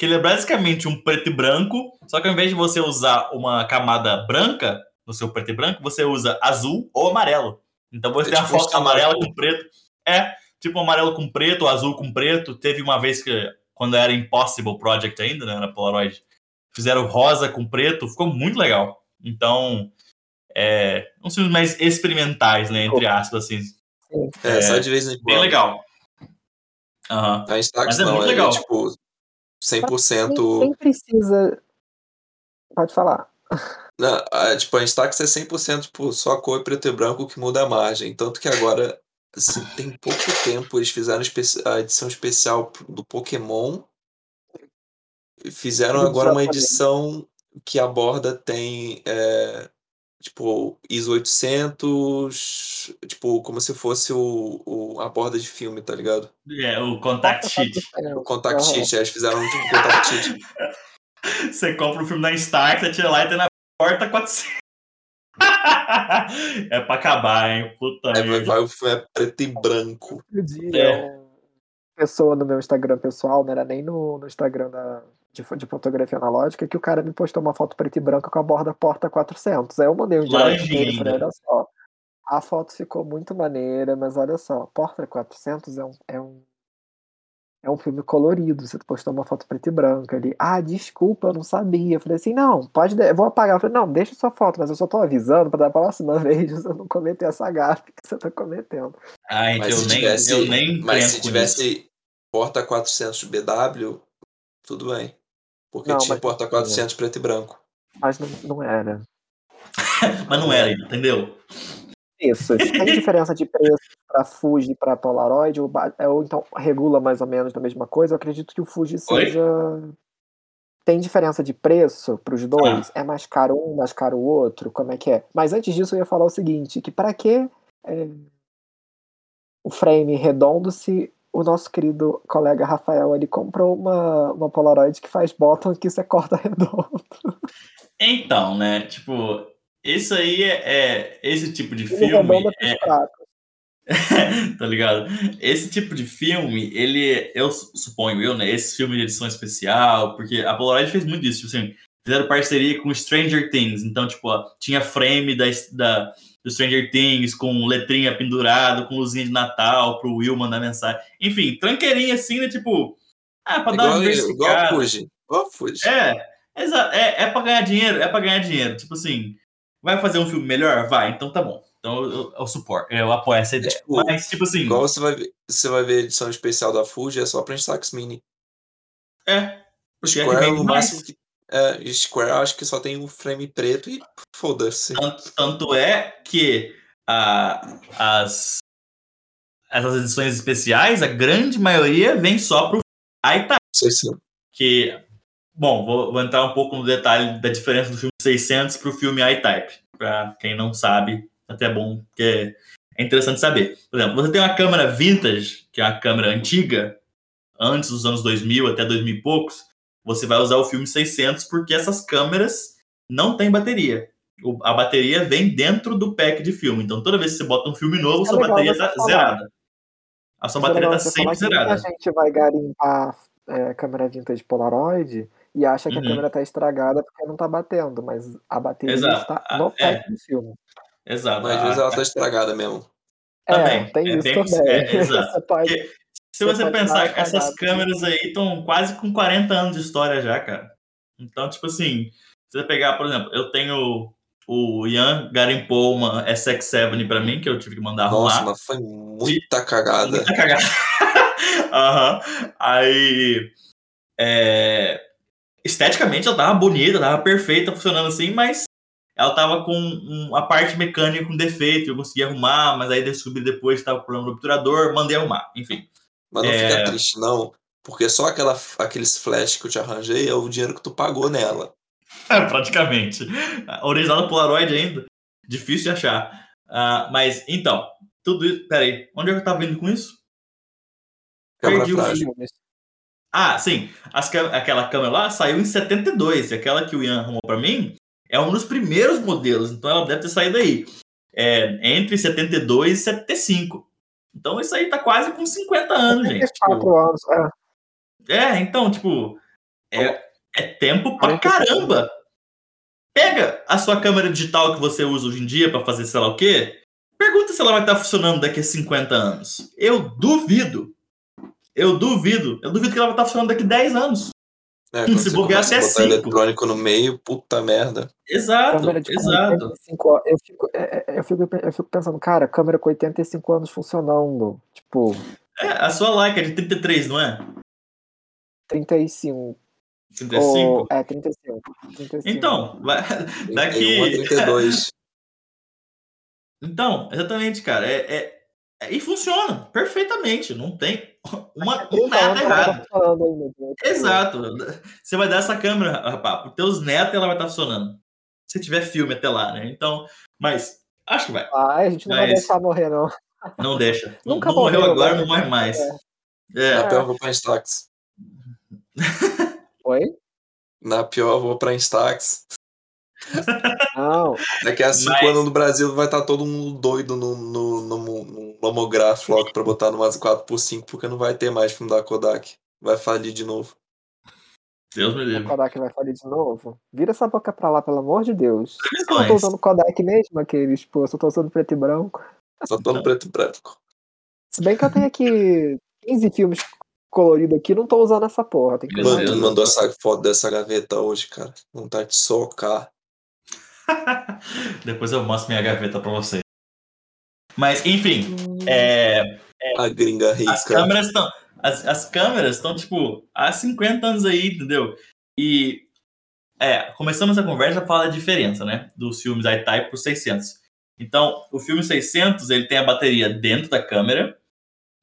Que ele é basicamente um preto e branco, só que ao invés de você usar uma camada branca no seu preto e branco, você usa azul ou amarelo. Então você É tem a tipo um foto amarela com preto. É, tipo amarelo com preto, azul com preto. Teve uma vez que, quando era Impossible Project ainda, né, na Polaroid, fizeram rosa com preto, ficou muito legal. Então, é, uns filmes mais experimentais, né, entre aspas, assim. É, É, sai de vez em quando. Bem legal. Aham. A Instax Mas é não, muito é, legal. tipo Nem, 100%. nem precisa... Pode falar. Não, tipo, a Instax é 100% tipo, só cor preto e branco que muda a margem. Tanto que agora, assim, tem pouco tempo, eles fizeram a edição especial do Pokémon. Fizeram agora uma edição que a borda tem, é, tipo, ISO 800, tipo, como se fosse o, o- a borda de filme, tá ligado? É, o contact sheet. O contact sheet, é, eles fizeram um contact sheet. <laughs> Você compra o filme da Stark, você tira lá e tem na porta 400. <laughs> é pra acabar, hein? Puta Aí vai, merda. vai o filme é preto e branco. Dia, É. uma pessoa no meu Instagram pessoal, não era nem no, no Instagram da, de, de fotografia analógica, que o cara me postou uma foto preto e branca com a borda porta 400. Aí eu mandei um direct Laranjinha pra ele e falei, olha só, a foto ficou muito maneira, mas olha só, porta 400 é um, é um, é um filme colorido, você postou uma foto preto e branca ali. Ah, desculpa, eu não sabia. Eu falei assim, não, pode, de- eu vou apagar. Eu falei, não, deixa sua foto, mas eu só tô avisando para da próxima <laughs> vez você não cometer essa gafe que você tá cometendo. Ai, Mas eu se nem, tivesse, eu nem mas se tivesse porta 400 BW, tudo bem. Porque Não, tinha mas- porta 400 preto e branco. Mas não, não era. <laughs> Mas não era, entendeu? Isso. Tem diferença de preço para Fuji e para Polaroid? Ou, é, ou então regula mais ou menos da mesma coisa? Eu acredito que o Fuji Oi? seja. Tem diferença de preço para os dois? É mais caro um, mais caro o outro? Como é que é? Mas antes disso eu ia falar o seguinte: que para que é, o frame redondo se o nosso querido colega Rafael ele comprou uma, uma Polaroid que faz bottom que você corta <laughs> redondo. Então, né? Tipo, isso aí é, é esse tipo de Ele filme. É, pratos. <laughs> tá ligado? Esse tipo de filme, ele, eu su- suponho eu, né? Esse filme de edição especial, porque a Polaroid fez muito disso, tipo assim, fizeram parceria com Stranger Things, então, tipo, ó, tinha frame da, da, do Stranger Things com letrinha pendurado, com luzinha de Natal pro Will mandar mensagem. Enfim, tranqueirinha assim, né? Tipo, ah, pra dar uma Igual. Fuji. Igual Fuji. É, é, é pra ganhar dinheiro, é pra ganhar dinheiro. Tipo assim, vai fazer um filme melhor? Vai, então tá bom. Então eu, eu suporto, eu apoio essa ideia. tipo, Mas, tipo assim, Igual você vai ver, você vai ver a edição especial da Fuji, é só pra Instax Mini. é. É que Square, vende no mais. máximo que. É, Square acho que só tem um frame preto e foda-se. Tanto, tanto é que a, as, essas edições especiais, a grande maioria vem só pro. Não sei se. Que, bom, vou, vou entrar um pouco no detalhe da diferença do filme 600 pro filme iType. Pra quem não sabe, até é bom, porque é interessante saber. Por exemplo, você tem uma câmera vintage, que é uma câmera antiga, antes dos anos 2000 até 2000 e poucos, você vai usar o filme 600 porque essas câmeras não têm bateria. O- a bateria vem dentro do pack de filme. Então, toda vez que você bota um filme novo, É sua bateria tá falar. zerada. A sua é bateria legal tá você sempre zerada. muita gente vai garimpar é, câmera vintage Polaroid e acha que Uhum. a câmera tá estragada porque não tá batendo, mas a bateria Exato. está no é. pack do filme. Exato. Mas às A- vezes ela tá estragada mesmo. Também, É, tem é isso bem- também. é, <laughs> exato. Você pode, Porque se Você você pensar que essas câmeras aí estão quase com 40 anos de história já, cara. Então, tipo assim, se você pegar, por exemplo, eu tenho o Ian garimpou uma SX7 pra mim, que eu tive que mandar Nossa, arrumar. mas foi muita cagada. Muita cagada. <laughs> Aham. Aí. é, Esteticamente ela tava bonita, tava perfeita, funcionando assim, mas ela tava com um- a parte mecânica com defeito, eu consegui arrumar, mas aí descobri depois que tava com problema no obturador, mandei arrumar, enfim. Mas não É. fica triste, não. Porque só aquela, aqueles flash que eu te arranjei é o dinheiro que tu pagou nela. <laughs> Praticamente. Original Polaroid ainda. Difícil de achar. Ah, mas, então, tudo isso. Peraí, onde é que eu tava indo com isso? Câmera Perdi o filmes. Ah, sim. As aquela câmera lá saiu em 72. E aquela que o Ian arrumou pra mim é um dos primeiros modelos. Então ela deve ter saído aí. É, entre 72 e 75. Então isso aí tá quase com 50 anos, gente. Tipo, 44 anos. É, É, então, tipo, é, é tempo pra 45 caramba. Pega a sua câmera digital que você usa hoje em dia pra fazer sei lá o quê. Pergunta se ela vai estar funcionando daqui a 50 anos. Eu duvido. Eu duvido. Eu duvido que ela vai estar funcionando daqui a 10 anos. É, Se bobear até botar cinco. eletrônico no meio, puta merda. Exato, exato. 85 anos. Eu fico, é, é, eu, fico, eu fico pensando, cara, câmera com 85 anos funcionando. Tipo, É, a sua Leica é de 33, não é? 35. 35? Ou, é, 35. 35. Então, vai, 31 a daqui. <laughs> 32. Então, exatamente, cara. É, é- é- e funciona perfeitamente. Não tem uma, um 30 nada errado. tá Exato. Você vai dar essa câmera, rapaz, pros teus netos ela vai estar funcionando. Se tiver filme até lá, né? Então, mas acho que vai. Ah, a gente não vai Mas- deixar morrer, não. Não deixa. Não, <laughs> Nunca não morreu morreu, agora, né? não morre mais. É. É. Na pior, eu vou pra Instax. Oi? Na pior, eu vou pra Instax. Não, Daqui a cinco Mas- anos no Brasil vai estar todo mundo doido no, no, no, no Lomograph logo pra botar numas 4x5, porque não vai ter mais filme da Kodak. Vai falir de novo. Deus me livre. Kodak vai falir de novo. Vira essa boca pra lá, pelo amor de Deus. Por que eu não tô usando Kodak mesmo, aqueles, pô, eu só tô usando preto e branco. Só tô no preto e branco. Se bem que eu tenho aqui 15 filmes coloridos aqui, não tô usando essa porra. Tem que Mano, tu mandou essa foto dessa gaveta hoje, cara. Vontade de socar. <laughs> Depois eu mostro minha gaveta pra você. Mas, enfim, é, A gringa rica. as câmeras estão. As, as câmeras estão, tipo, há 50 anos aí, entendeu? E. É, começamos a conversa a falar da diferença, né? Dos filmes iType pro 600. Então, o filme 600, ele tem a bateria dentro da câmera.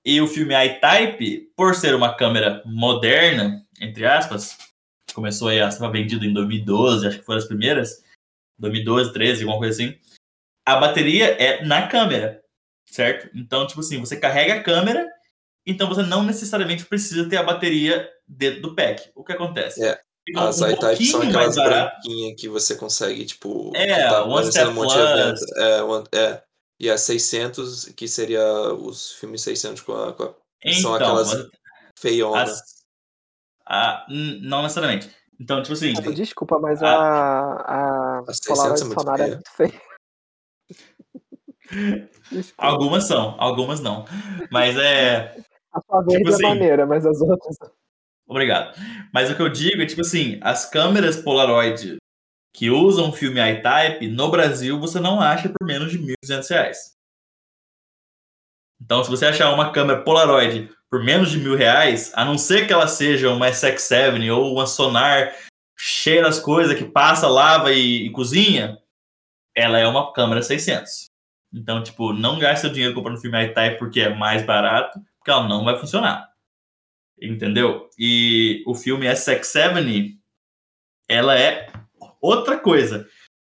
E o filme iType, por ser uma câmera moderna, entre aspas, começou aí a ser vendido em 2012, acho que foram as primeiras. 2012, 13, alguma coisa assim. A bateria é na câmera. certo? Então, tipo assim, você carrega a câmera, então você não necessariamente precisa ter a bateria dentro do pack. O que acontece? É. Fica As um iTypes são pouquinho mais aquelas branquinhas que você consegue, tipo, É, tá One Step um monte de evento. É, one- é. E a 600, que seria os filmes 600 com a. Com a são Então, aquelas mas feionas. a- não necessariamente. Então, tipo assim, Ah, Desculpa, mas Ah. a, a A 600 Polaroid é muito é feia. <laughs> algumas são, algumas não. Mas é. A sua verde tipo assim- é maneira, mas as outras. Obrigado. Mas o que eu digo é, tipo assim, as câmeras Polaroid que usam filme I-Type, no Brasil, você não acha por menos de 1.200 reais. Então, se você achar uma câmera Polaroid por menos de mil reais, a não ser que ela seja uma SX7 ou uma Sonar cheia das coisas que passa, lava e, e cozinha, ela é uma câmera 600. Então, tipo, não gaste seu dinheiro comprando filme I-Type porque é mais barato, porque ela não vai funcionar. Entendeu? E o filme SX7, ela é outra coisa.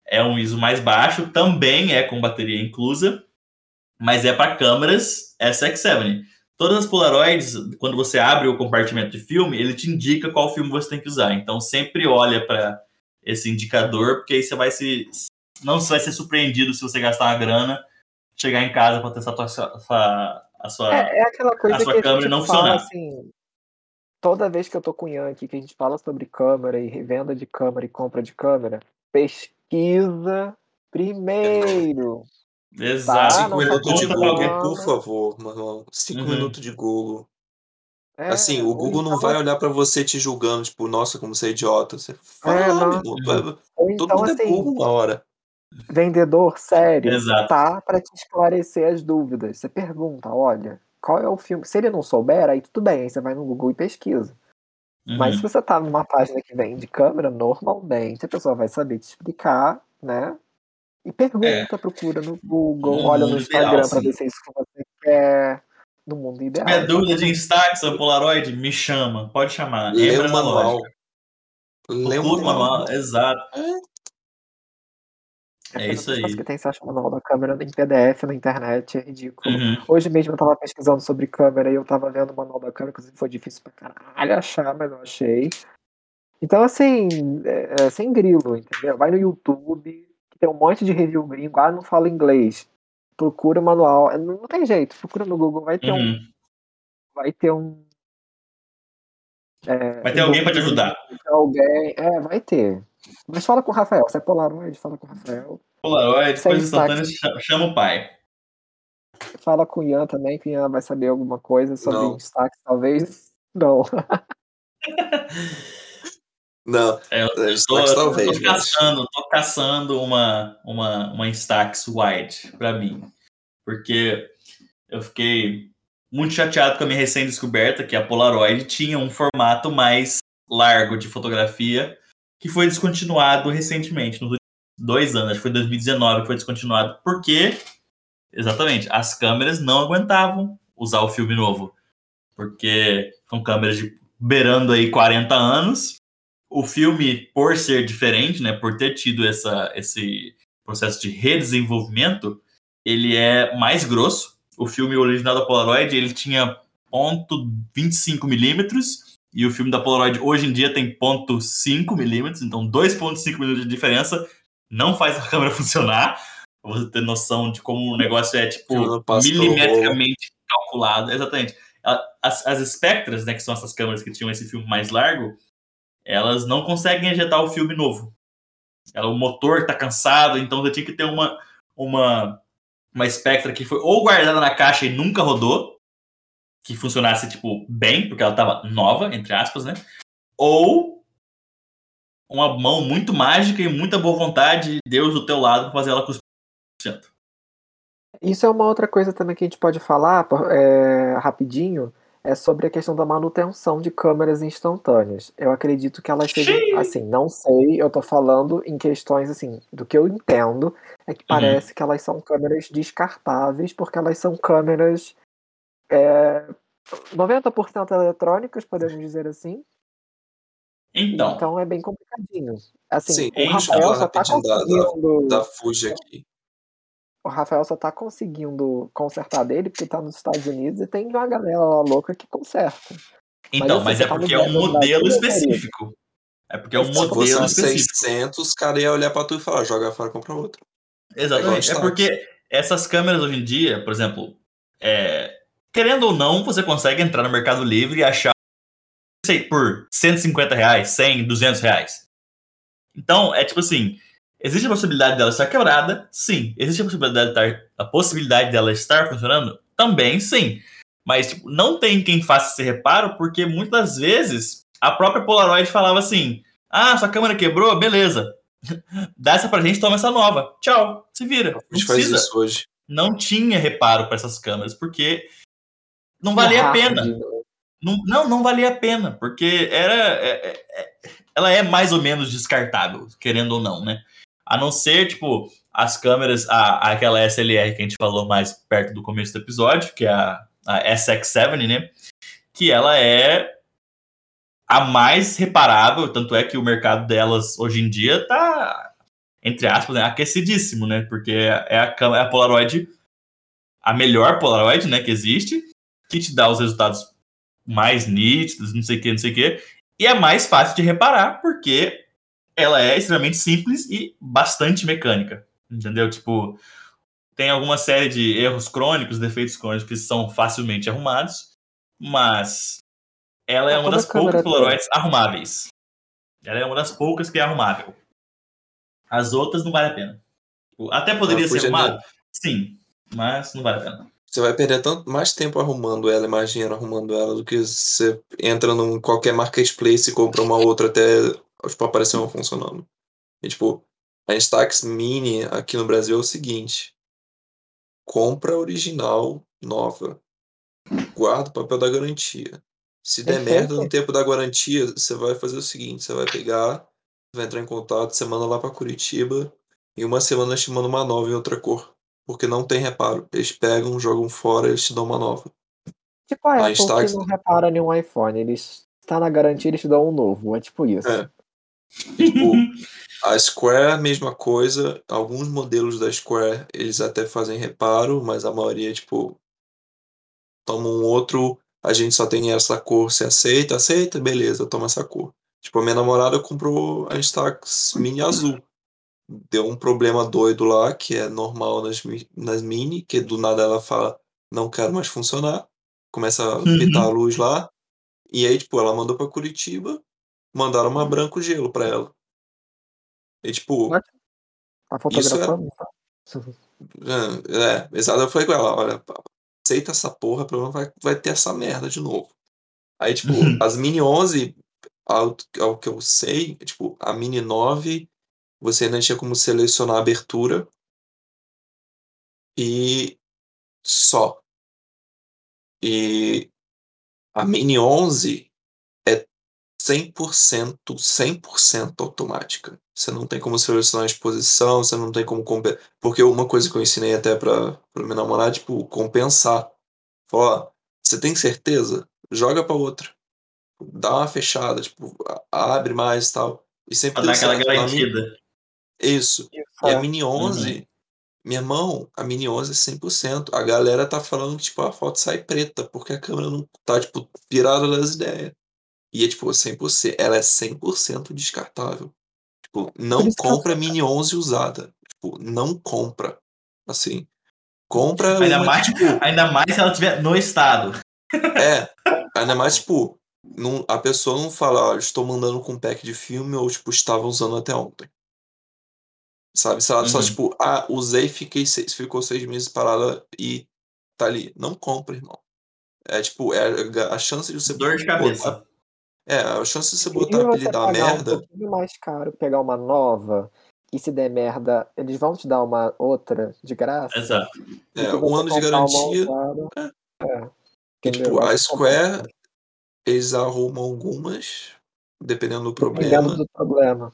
É um ISO mais baixo, também é com bateria inclusa, mas é para câmeras SX7. Todas as Polaroids, quando você abre o compartimento de filme, ele te indica qual filme você tem que usar. Então sempre olha para esse indicador, porque aí você vai se não vai ser surpreendido se você gastar uma grana, chegar em casa para testar a, sua- a sua É, é aquela coisa a sua que a câmera gente não fala funcionar. assim. Toda vez que eu tô com o Ian aqui, que a gente fala sobre câmera e revenda de câmera e compra de câmera, pesquisa primeiro. Exato. Tá, Cinco minutos de. Google, por favor, meu irmão. Cinco Uhum. minutos de Google. É, Assim, o Google não então- vai olhar pra você te julgando, tipo, nossa, como você é idiota. Você fala, É, não. Uhum. Ou Todo então, mundo é assim, burro uma hora. vendedor sério, Exato. tá para te esclarecer as dúvidas. Você pergunta, olha, qual é o filme? Se ele não souber, aí tudo bem, aí você vai no Google e pesquisa. Mas se Uhum. você tá numa página que vem de câmera, normalmente a pessoa vai saber te explicar, né? E pergunta, procura no Google, No olha no Instagram ideal, pra ver se é isso que você quer. No mundo Se ideal. tiver dúvida de. Instax ou Polaroid, me chama. Pode chamar. Lê o manual. Lê o manual. manual. Exato. É, É isso aí. que tem, você acha o manual da câmera em PDF na internet, é ridículo. Uhum. Hoje mesmo eu tava pesquisando sobre câmera e eu tava vendo o manual da câmera, inclusive foi difícil pra caralho achar, mas eu achei. Então, assim, é, é sem grilo, entendeu? Vai no YouTube, tem um monte de review gringo, ah, não fala inglês. Procura o manual. É, Não, tem jeito, procura no Google, vai ter um. Uhum. Vai ter um. é, Vai ter um alguém pra te ajudar. Alguém. É, vai ter. Mas fala com o Rafael. Se é Polaroid, fala com o Rafael. Polaroid, Sem coisa instantânea, Instax. cha- chama o pai. Fala com o Ian também, que o Ian vai saber alguma coisa sobre destaque, talvez. Não. <laughs> Não, É, eu, é, eu talvez, tô mas. caçando, tô caçando uma, uma, uma Instax wide pra mim. Porque eu fiquei muito chateado com a minha recém-descoberta que a Polaroid tinha um formato mais largo de fotografia que foi descontinuado recentemente, nos últimos dois anos, acho que foi 2019 que foi descontinuado, porque exatamente as câmeras não aguentavam usar o filme novo, porque são câmeras de beirando aí 40 anos. O filme, por ser diferente, né, por ter tido essa, esse processo de redesenvolvimento, ele é mais grosso. O filme original da Polaroid ele tinha ponto 25 milímetros e o filme da Polaroid hoje em dia tem ponto 5 milímetros, então 2.5 milímetros de diferença não faz a <laughs> câmera funcionar. Pra você ter noção de como o negócio é tipo milimetricamente calculado. Exatamente. As, as Spectras, né, que são essas câmeras que tinham esse filme mais largo, elas não conseguem ejetar o filme novo. Ela, o motor tá cansado, então você tinha que ter uma, uma, uma Spectra que foi ou guardada na caixa e nunca rodou, que funcionasse, tipo, bem, porque ela tava nova, entre aspas, né? Ou uma mão muito mágica e muita boa vontade, Deus do teu lado, pra fazer ela cuspir 100%. Isso é uma outra coisa também que a gente pode falar é, rapidinho, é sobre a questão da manutenção de câmeras instantâneas. Eu acredito que elas sejam, assim, não sei, eu tô falando em questões, assim, do que eu entendo, é que parece que elas são câmeras descartáveis, porque elas são câmeras é, 90% eletrônicas, podemos dizer assim, Então, então é bem complicadinho. Assim, Sim, o deixa eu Rafael falar só tá rapidinho da- conseguindo... Da Fuji aqui. O Rafael só tá conseguindo consertar dele porque tá nos Estados Unidos e tem uma galera lá louca que conserta. Então, assim, mas, é tá porque é um modelo específico. É porque é um Se Se fosse modelo um específico. 600, os caras iam olhar pra tu e falar, joga fora, compra outro. Exatamente. É É porque essas câmeras hoje em dia, por exemplo, é, querendo ou não, você consegue entrar no Mercado Livre e achar, sei, por 150 reais, 100, 200 reais. Então, é tipo assim, existe a possibilidade dela estar quebrada? Sim. Existe a possibilidade, de estar, a possibilidade dela estar funcionando? Também sim. Mas tipo, não tem quem faça esse reparo, porque muitas vezes a própria Polaroid falava assim, ah, sua câmera quebrou? Beleza. <laughs> Dá essa pra gente, toma essa nova. Tchau, se vira. A Não gente faz isso hoje. não tinha reparo para essas câmeras, porque não valia a Hard, pena. né? Não, não, não valia a pena, porque era. é- é- é- ela é mais ou menos descartável, querendo ou não, né? A não ser, tipo, as câmeras, a, aquela SLR que a gente falou mais perto do começo do episódio, que é a, a SX7, né? Que ela é a mais reparável, tanto é que o mercado delas hoje em dia tá, entre aspas, né, aquecidíssimo, né? Porque é a, é a Polaroid, a melhor Polaroid, né, que existe, que te dá os resultados mais nítidos, não sei o que, não sei o que, e é mais fácil de reparar, porque ela é extremamente simples e bastante mecânica, entendeu? Tipo, tem alguma série de erros crônicos, defeitos crônicos que são facilmente arrumados, mas ela é uma das poucas. Polaroids arrumáveis. Ela é uma das poucas que é arrumável. As outras não vale a pena. Até poderia ser arrumado? Sim, mas não vale a pena. Você vai perder tanto mais tempo arrumando ela, mais dinheiro arrumando ela, do que você entra num qualquer marketplace e compra uma outra até tipo, aparecer uma funcionando. E, tipo, a Instax Mini aqui no Brasil é o seguinte: compra original nova, guarda o papel da garantia. Se der merda no tempo da garantia, você vai fazer o seguinte: você vai pegar, vai entrar em contato, você manda lá pra Curitiba, e uma semana eles te mandam uma nova em outra cor. Porque não tem reparo. Eles pegam, jogam fora, eles te dão uma nova. Tipo a A Apple Instax- que não repara nenhum iPhone. Eles tá na garantia, eles te dão um novo. É tipo isso. É. Tipo, <laughs> a Square, mesma coisa. Alguns modelos da Square, eles até fazem reparo, mas a maioria, tipo, toma um outro, a gente só tem essa cor, você aceita? Aceita? Beleza, toma essa cor. Tipo, a minha namorada comprou a Instax Mini azul. Deu um problema doido lá, que é normal nas, nas Mini, que do nada ela fala, não quero mais funcionar. Começa a pitar a luz lá. E aí, tipo, ela mandou pra Curitiba, mandaram uma branco gelo pra ela. E, tipo, Tá fotografando? tá? é, é, exato. Eu falei com ela, olha, aceita essa porra, pelo menos vai, vai ter essa merda de novo. Aí, tipo, <laughs> as Mini 11, ao, ao que eu sei, tipo, a Mini 9, você ainda tinha como selecionar a abertura e só. E a Mini 11 é 100%, 100% automática. Você não tem como selecionar a exposição, você não tem como compensar. Porque uma coisa que eu ensinei até pra, pra minha namorada, tipo, compensar. Falou, ó, você tem certeza? Joga pra outra. Dá uma fechada, tipo, a- abre mais e tal. E sempre Pra dar deu aquela garantida. Isso. Isso, E a é. Mini 11, meu irmão, a Mini 11 é 100%. A galera tá falando que, tipo, a foto sai preta, porque a câmera não tá, tipo, pirada das ideias. E é, tipo, 100%. Ela é 100% descartável. Tipo, não eu compra Mini 11 usada. Tipo, não compra. Assim. Compra Ainda uma mais, tipo, ainda mais se ela estiver no estado. é. Ainda mais, tipo, não, a pessoa não fala, ó, estou mandando com um pack de filme ou, tipo, estava usando até ontem. Sabe? Se ela só, Uhum. tipo, ah, usei, fiquei seis, ficou seis meses parada e tá ali. Não compra, irmão. É tipo, é a chance de você Dor de botar. É, a chance de você E botar a pagar um merda. pouquinho mais caro, pegar uma nova, e se der merda, eles vão te dar uma outra de graça. Exato. É, um ano de garantia. usada. É. Entendeu? tipo, a Square, eles arrumam algumas, dependendo do Dependendo problema. do problema.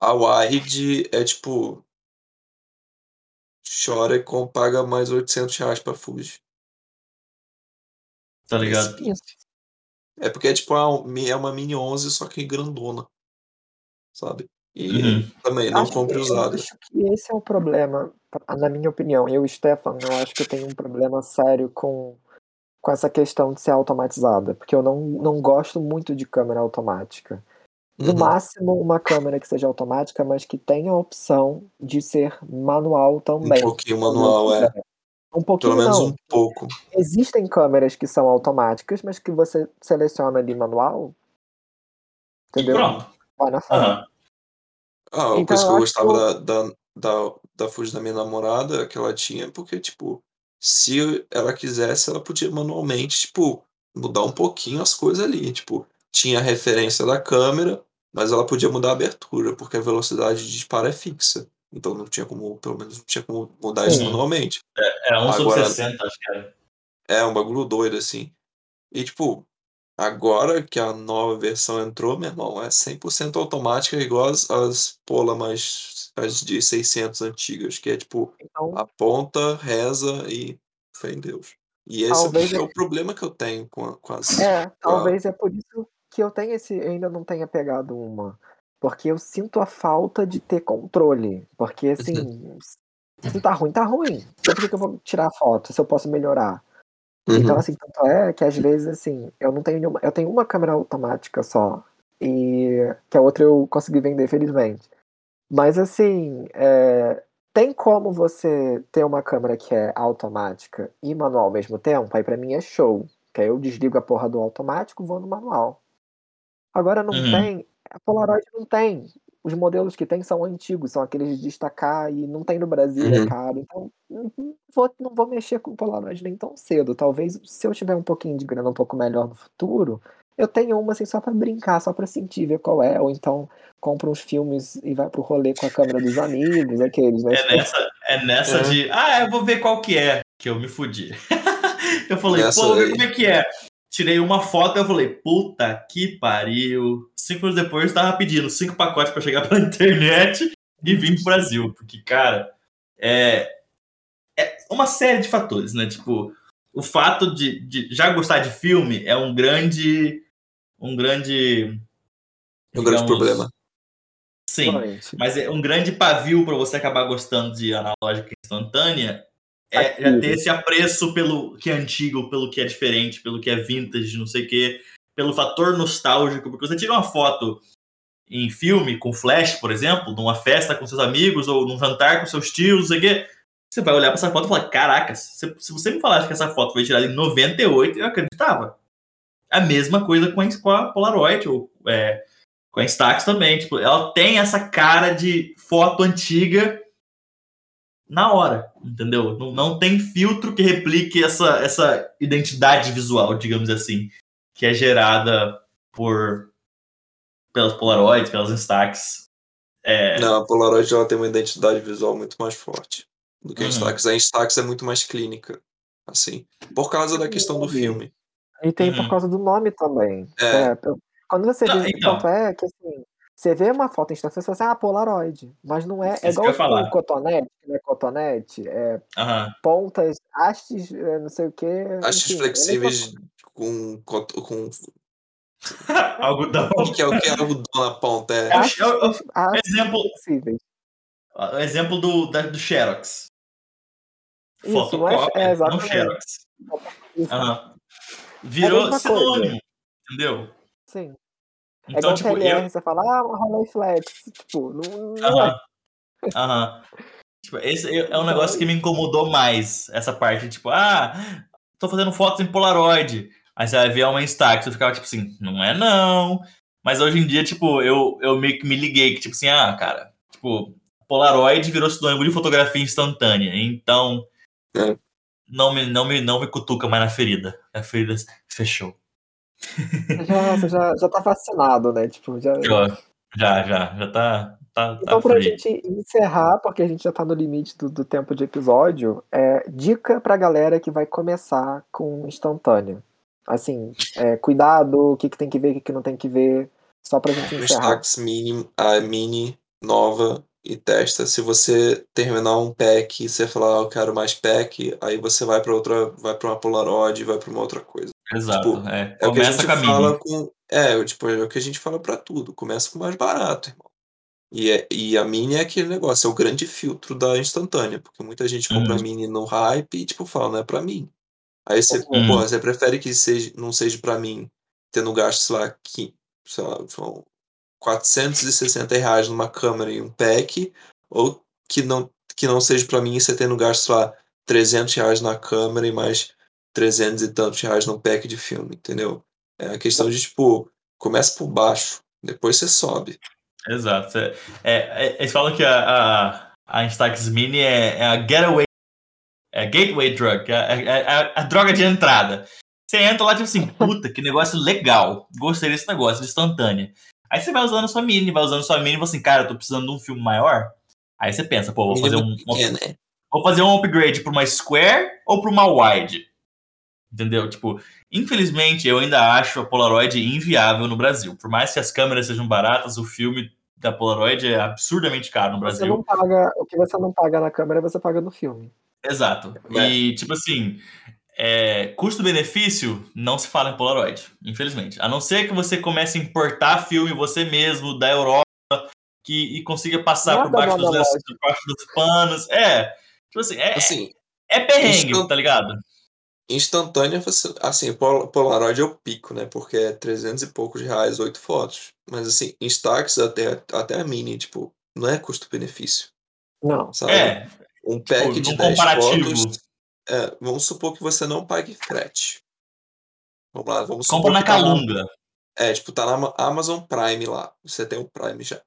A Wide é tipo. Chora e paga mais 800 reais pra Fuji. Tá ligado? Isso. É porque é tipo uma, é uma Mini 11, só que grandona. Sabe? E Uhum. também não Acho compre usado. acho que esse é o problema, na minha opinião. Eu Stefan, eu acho que eu tenho um problema sério com, com essa questão de ser automatizada, porque eu não, não gosto muito de câmera automática. No Uhum. máximo, uma câmera que seja automática, mas que tenha a opção de ser manual Um também. pouquinho quando eu manual, é. Um Pelo pouquinho menos não. um pouco. Existem câmeras que são automáticas, mas que você seleciona ali manual, E entendeu? pronto. Vai na foto. Aham. Ah, uma Então coisa que eu que gostava eu da da da da Fuji da minha namorada, que ela tinha, porque, tipo, se ela quisesse, ela podia manualmente, tipo, mudar um pouquinho as coisas ali, tipo, tinha a referência da câmera, mas ela podia mudar a abertura, porque a velocidade de disparo é fixa. Então não tinha como pelo menos não tinha como mudar isso Sim. manualmente. É, era 1 sobre Agora 60, acho que era. É, um bagulho doido, assim. E, tipo, agora que a nova versão entrou, meu irmão, é 100% automática, igual as as Pola mais as de 600 antigas, que é tipo, Então aponta, reza e fé em Deus. E esse é Talvez é é o problema que eu tenho com a com as É, com a talvez é por isso que eu tenho esse ainda não tenha pegado uma, porque eu sinto a falta de ter controle, porque, Uhum. <laughs> se tá ruim, tá ruim, então por que eu vou tirar foto se eu posso melhorar? Então, Uhum. assim, tanto é que às vezes, assim, eu não tenho nenhuma eu tenho uma câmera automática só, e que a outra eu consegui vender felizmente. Mas, assim, eh, tem como você ter uma câmera que é automática e manual ao mesmo tempo? Aí pra mim é show, que aí eu desligo a porra do automático, vou no manual. Agora não Uhum. tem, a Polaroid não tem. Os modelos que tem são antigos, são aqueles de destacar e não tem no Brasil, é Uhum. caro, então não não vou não vou mexer com Polaroid nem tão cedo. Talvez se eu tiver um pouquinho de grana um pouco melhor no futuro, eu tenha uma, assim, só pra brincar, só pra sentir, ver qual é, ou então compra uns filmes e vai para o rolê com a câmera dos amigos, aqueles, né, É <laughs> nessa é nessa É. de: "Ah, eu vou ver qual que é", que eu me fudi. <laughs> Eu falei: Nessa "Pô, vou ver como é que é". Tirei uma foto, eu falei: "Puta que pariu". 5 minutos depois estava pedindo 5 pacotes pra chegar <laughs> pela internet e vir para o Brasil, porque, cara, é é uma série de fatores, né, tipo, o fato de de já gostar de filme é um grande um grande É um grande problema. sim, mas é um grande pavio pra você acabar gostando de analógica instantânea, é já ter esse apreço pelo que é antigo, pelo que é diferente, pelo que é vintage, não sei o quê, pelo fator nostálgico, porque você tira uma foto em filme com flash, por exemplo, numa festa com seus amigos ou num jantar com seus tios, não sei o quê, você vai olhar pra essa foto e falar: "Caracas, se se você me falasse que essa foto foi tirada em 98, eu acreditava". A mesma coisa com a com a Polaroid ou, eh, com a Instax também, tipo, ela tem essa cara de foto antiga na hora, entendeu? Não não tem filtro que replique essa essa identidade visual, digamos assim, que é gerada por pelas Polaroids, pelas Instax. Eh Não, a Polaroid ela tem uma identidade visual muito mais forte do que a Uhum. Instax. A Instax é muito mais clínica, assim, por causa da questão do filme. e tem por Uhum. causa do nome também. É. É, quando você Não, vê tanto então é que, assim, você vê uma foto Instax, você fala assim: "Ah, Polaroid", mas não é é Isso igual, ia tipo, cotonete, não é cotonete, é Aham. pontas, hastes, eh, não sei o quê, Hastes enfim, é flexíveis com com <laughs> Algodão. <laughs> O que é o que é algodão na ponta? É É. o é o é exemplo flexíveis. o exemplo do da do Xerox. Isso, não é é, Fotocópia, não. Xerox. É a Virou coisa. sinônimo, entendeu? Sim. É Então, igual tipo, eu PLR, você fala: "Ah, uma Rolleiflex", tipo, não Aham, é. aham. Tipo, esse é é um Então é negócio que me incomodou mais, essa parte, tipo: "Ah, tô fazendo fotos em Polaroid", aí você vai ver é uma Instax, eu ficava tipo assim: "Não é não". Mas hoje em dia, tipo, eu eu meio que me liguei que, tipo assim: "Ah, cara, tipo, Polaroid virou sinônimo de fotografia instantânea, então" É. "não me não me não me cutuca mais na ferida, a ferida fechou". Você já você já já tá vacinado, né, tipo, já Já, já, já, tá tá tá Então pra free. gente encerrar, porque a gente já tá no limite do do tempo de episódio, eh, dica pra galera que vai começar com instantânea. Assim, eh, cuidado, o que que tem que ver, o que que não tem que ver, só pra gente encerrar. Instax mini a mini nova e testa, se você terminar um pack e você falar: "Ah, eu quero mais pack", aí você vai pra outra vai pra uma Polaroid, vai pra uma outra coisa. Exato, Tipo, é, é o que a começa gente com a fala com é, tipo, é o que a gente fala pra tudo, começa com o mais barato, irmão. E, é, e a mini é aquele negócio, é o grande filtro da instantânea, porque muita gente compra Uhum. a mini no hype e, tipo, fala, não é pra mim. Aí você, Uhum. pô, você prefere que seja, não seja pra mim, tendo gasto, sei lá, que, sei lá, são 460 reais numa câmera e um pack, ou que não, que não seja pra mim você tendo gasto, sei lá, 300 reais na câmera e mais 300 e tantos reais num pack de filme, entendeu? É a questão de, tipo, começa por baixo, depois você sobe. Exato. É, é- é- eles falam que a, a, a Instax Mini é, é a getaway, é a gateway drug, é, é- é a, a droga de entrada. Você entra lá, tipo assim, puta, que negócio legal. Gostei desse negócio, de instantânea. Aí você vai usando a sua mini, vai usando a sua mini e fala assim, cara, eu tô precisando de um filme maior. Aí você pensa, pô, vou fazer um, né? vou fazer um upgrade para uma square ou para uma wide. Entendeu? Tipo, infelizmente eu ainda acho a Polaroid inviável no Brasil. Por mais que as câmeras sejam baratas, o filme da Polaroid é absurdamente caro no Você Brasil. não paga, o que você não paga na câmera, você paga no filme. Exato. É. E, tipo assim, é, custo-benefício não se fala em Polaroid, infelizmente. A não ser que você comece a importar filme você mesmo da Europa que, e consiga passar por Nada baixo dos, por baixo dos panos. É. Tipo assim, é, Assim, é perrengue, tá ligado? Instantânea, assim, Pol- Polaroid é o pico, né? Porque é 300 e poucos reais, oito fotos. Mas, assim, Instax até, até a mini, tipo, não é custo-benefício, Não. sabe? É, Um pack tipo, de num 10 comparativo. fotos. É, vamos supor que você não pague frete. Vamos lá, vamos compra supor na tá na, Calunga. é, tipo, tá na Ama- Amazon Prime lá. Você tem o Prime já.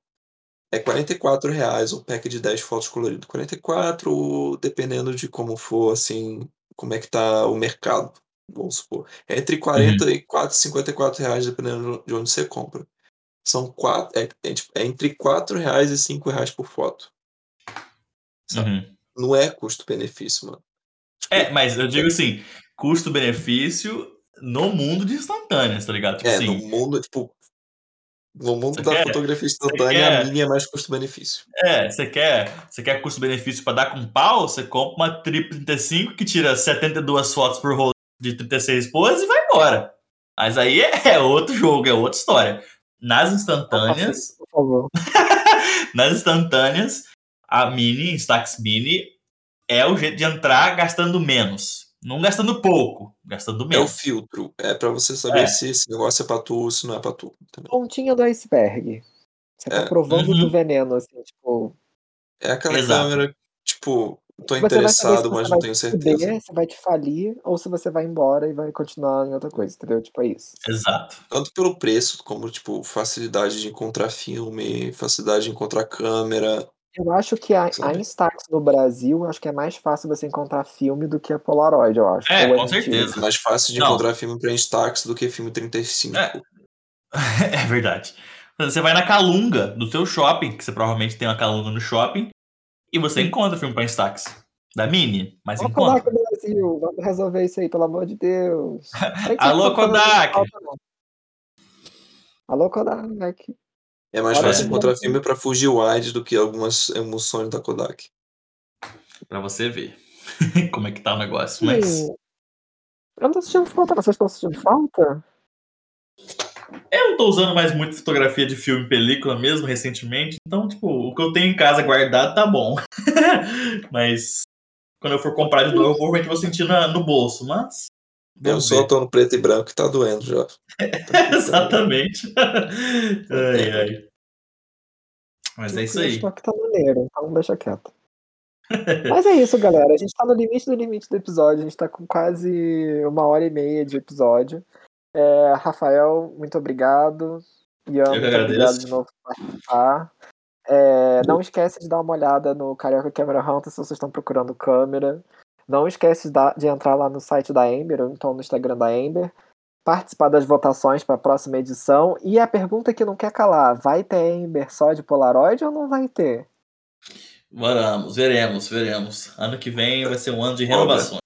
É 44 reais um pack de 10 fotos colorido. 44, dependendo de como for, assim, como é que tá o mercado, vamos supor. É entre 44 e 54 reais, dependendo de onde você compra. São quatro, é, é, tipo, é entre 4 reais e 5 reais por foto. Uhum. Não é custo-benefício, mano. Tipo, É, mas eu digo assim, custo-benefício no mundo de instantâneas, tá ligado? Tipo é, assim, no mundo, tipo, no mundo Você da quer- fotografia instantânea, a minha é mais custo-benefício. é, você quer, você quer custo-benefício pra dar com pau, você compra uma Trip 35 que tira 72 fotos por rolo de 36 poses e vai embora. Mas aí é, é outro jogo, é outra história. Nas instantâneas, Por favor. <laughs> nas instantâneas, a Mini, Instax Mini, é o jeito de entrar gastando menos. Não gastando pouco, gastando É o menos. filtro. É pra você saber É. se esse negócio é pra tu ou se não é pra tu. Entendeu? Pontinha do iceberg. Você tá É. provando Uhum. do veneno, assim, tipo. É aquela Exato. câmera, tipo, tô Você interessado, você mas não tenho te certeza. fuder, se vai te falir, ou se você vai embora e vai continuar em outra coisa, entendeu? Tipo, é isso. Exato. Tanto pelo preço, como, tipo, facilidade de encontrar filme, facilidade de encontrar câmera. Eu acho que a, Sabe? Instax no Brasil, acho que é mais fácil você encontrar filme do que a Polaroid, eu acho. É, Ou com mentira? certeza. Mais fácil de Não. encontrar filme pra Instax do que filme 35. É. <laughs> É verdade. Você vai na Calunga do seu shopping, que você provavelmente tem uma Calunga no shopping, e você encontra filme pra Instax. Da Mini, mas Ó, encontra. Kodak Brasil, vamos resolver isso aí, pelo amor de Deus. <laughs> Alô, Kodak! Alô, Kodak. É mais fácil encontrar filme pra fugir wide do que algumas emoções da Kodak. Pra você ver <laughs> como é que tá o negócio. Mas. Eu não tô sentindo falta, vocês estão sentindo falta? eu não tô usando mais muito fotografia de filme e película mesmo recentemente. Então, tipo, o que eu tenho em casa guardado tá bom. <laughs> mas quando eu for comprar de novo, eu provavelmente vou sentir na- no bolso. Mas. Eu Vamos só ver. tô no preto e branco e tá doendo já. <laughs> Exatamente. <laughs> ai, ai. Mas é isso O aí. estoque tá maneiro, então deixa quieto. <laughs> Mas é isso, galera. A gente tá no limite do limite do episódio. A gente tá com quase uma hora e meia de episódio. É, Rafael, muito obrigado. Ian, Eu que muito agradeço. obrigado de novo por participar. É, não esquece de dar uma olhada no Carioca Camera Hunter se vocês estão procurando câmera. Não esquece de, entrar lá no site da Ember, ou então no Instagram da Ember. Participar das votações para a próxima edição. E a pergunta que não quer calar: vai ter Ember só de Polaroid ou não vai ter? Vamos, veremos, veremos. Ano que vem vai ser um ano de Cobra. renovações.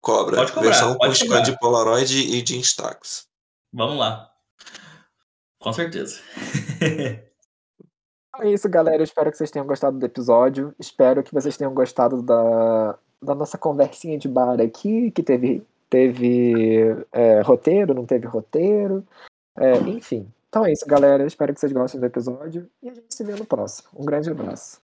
Cobra. Pode cobrar, Versão pode cobrar. de Polaroid e de Instax. Vamos lá. Com certeza. <laughs> É isso, galera. Eu espero que vocês tenham gostado do episódio. Espero que vocês tenham gostado da, da nossa conversinha de bar aqui, que teve, teve é, roteiro, não teve roteiro. É, enfim, Então é isso, galera. Espero que vocês gostem do episódio e a gente se vê no próximo. Um grande abraço.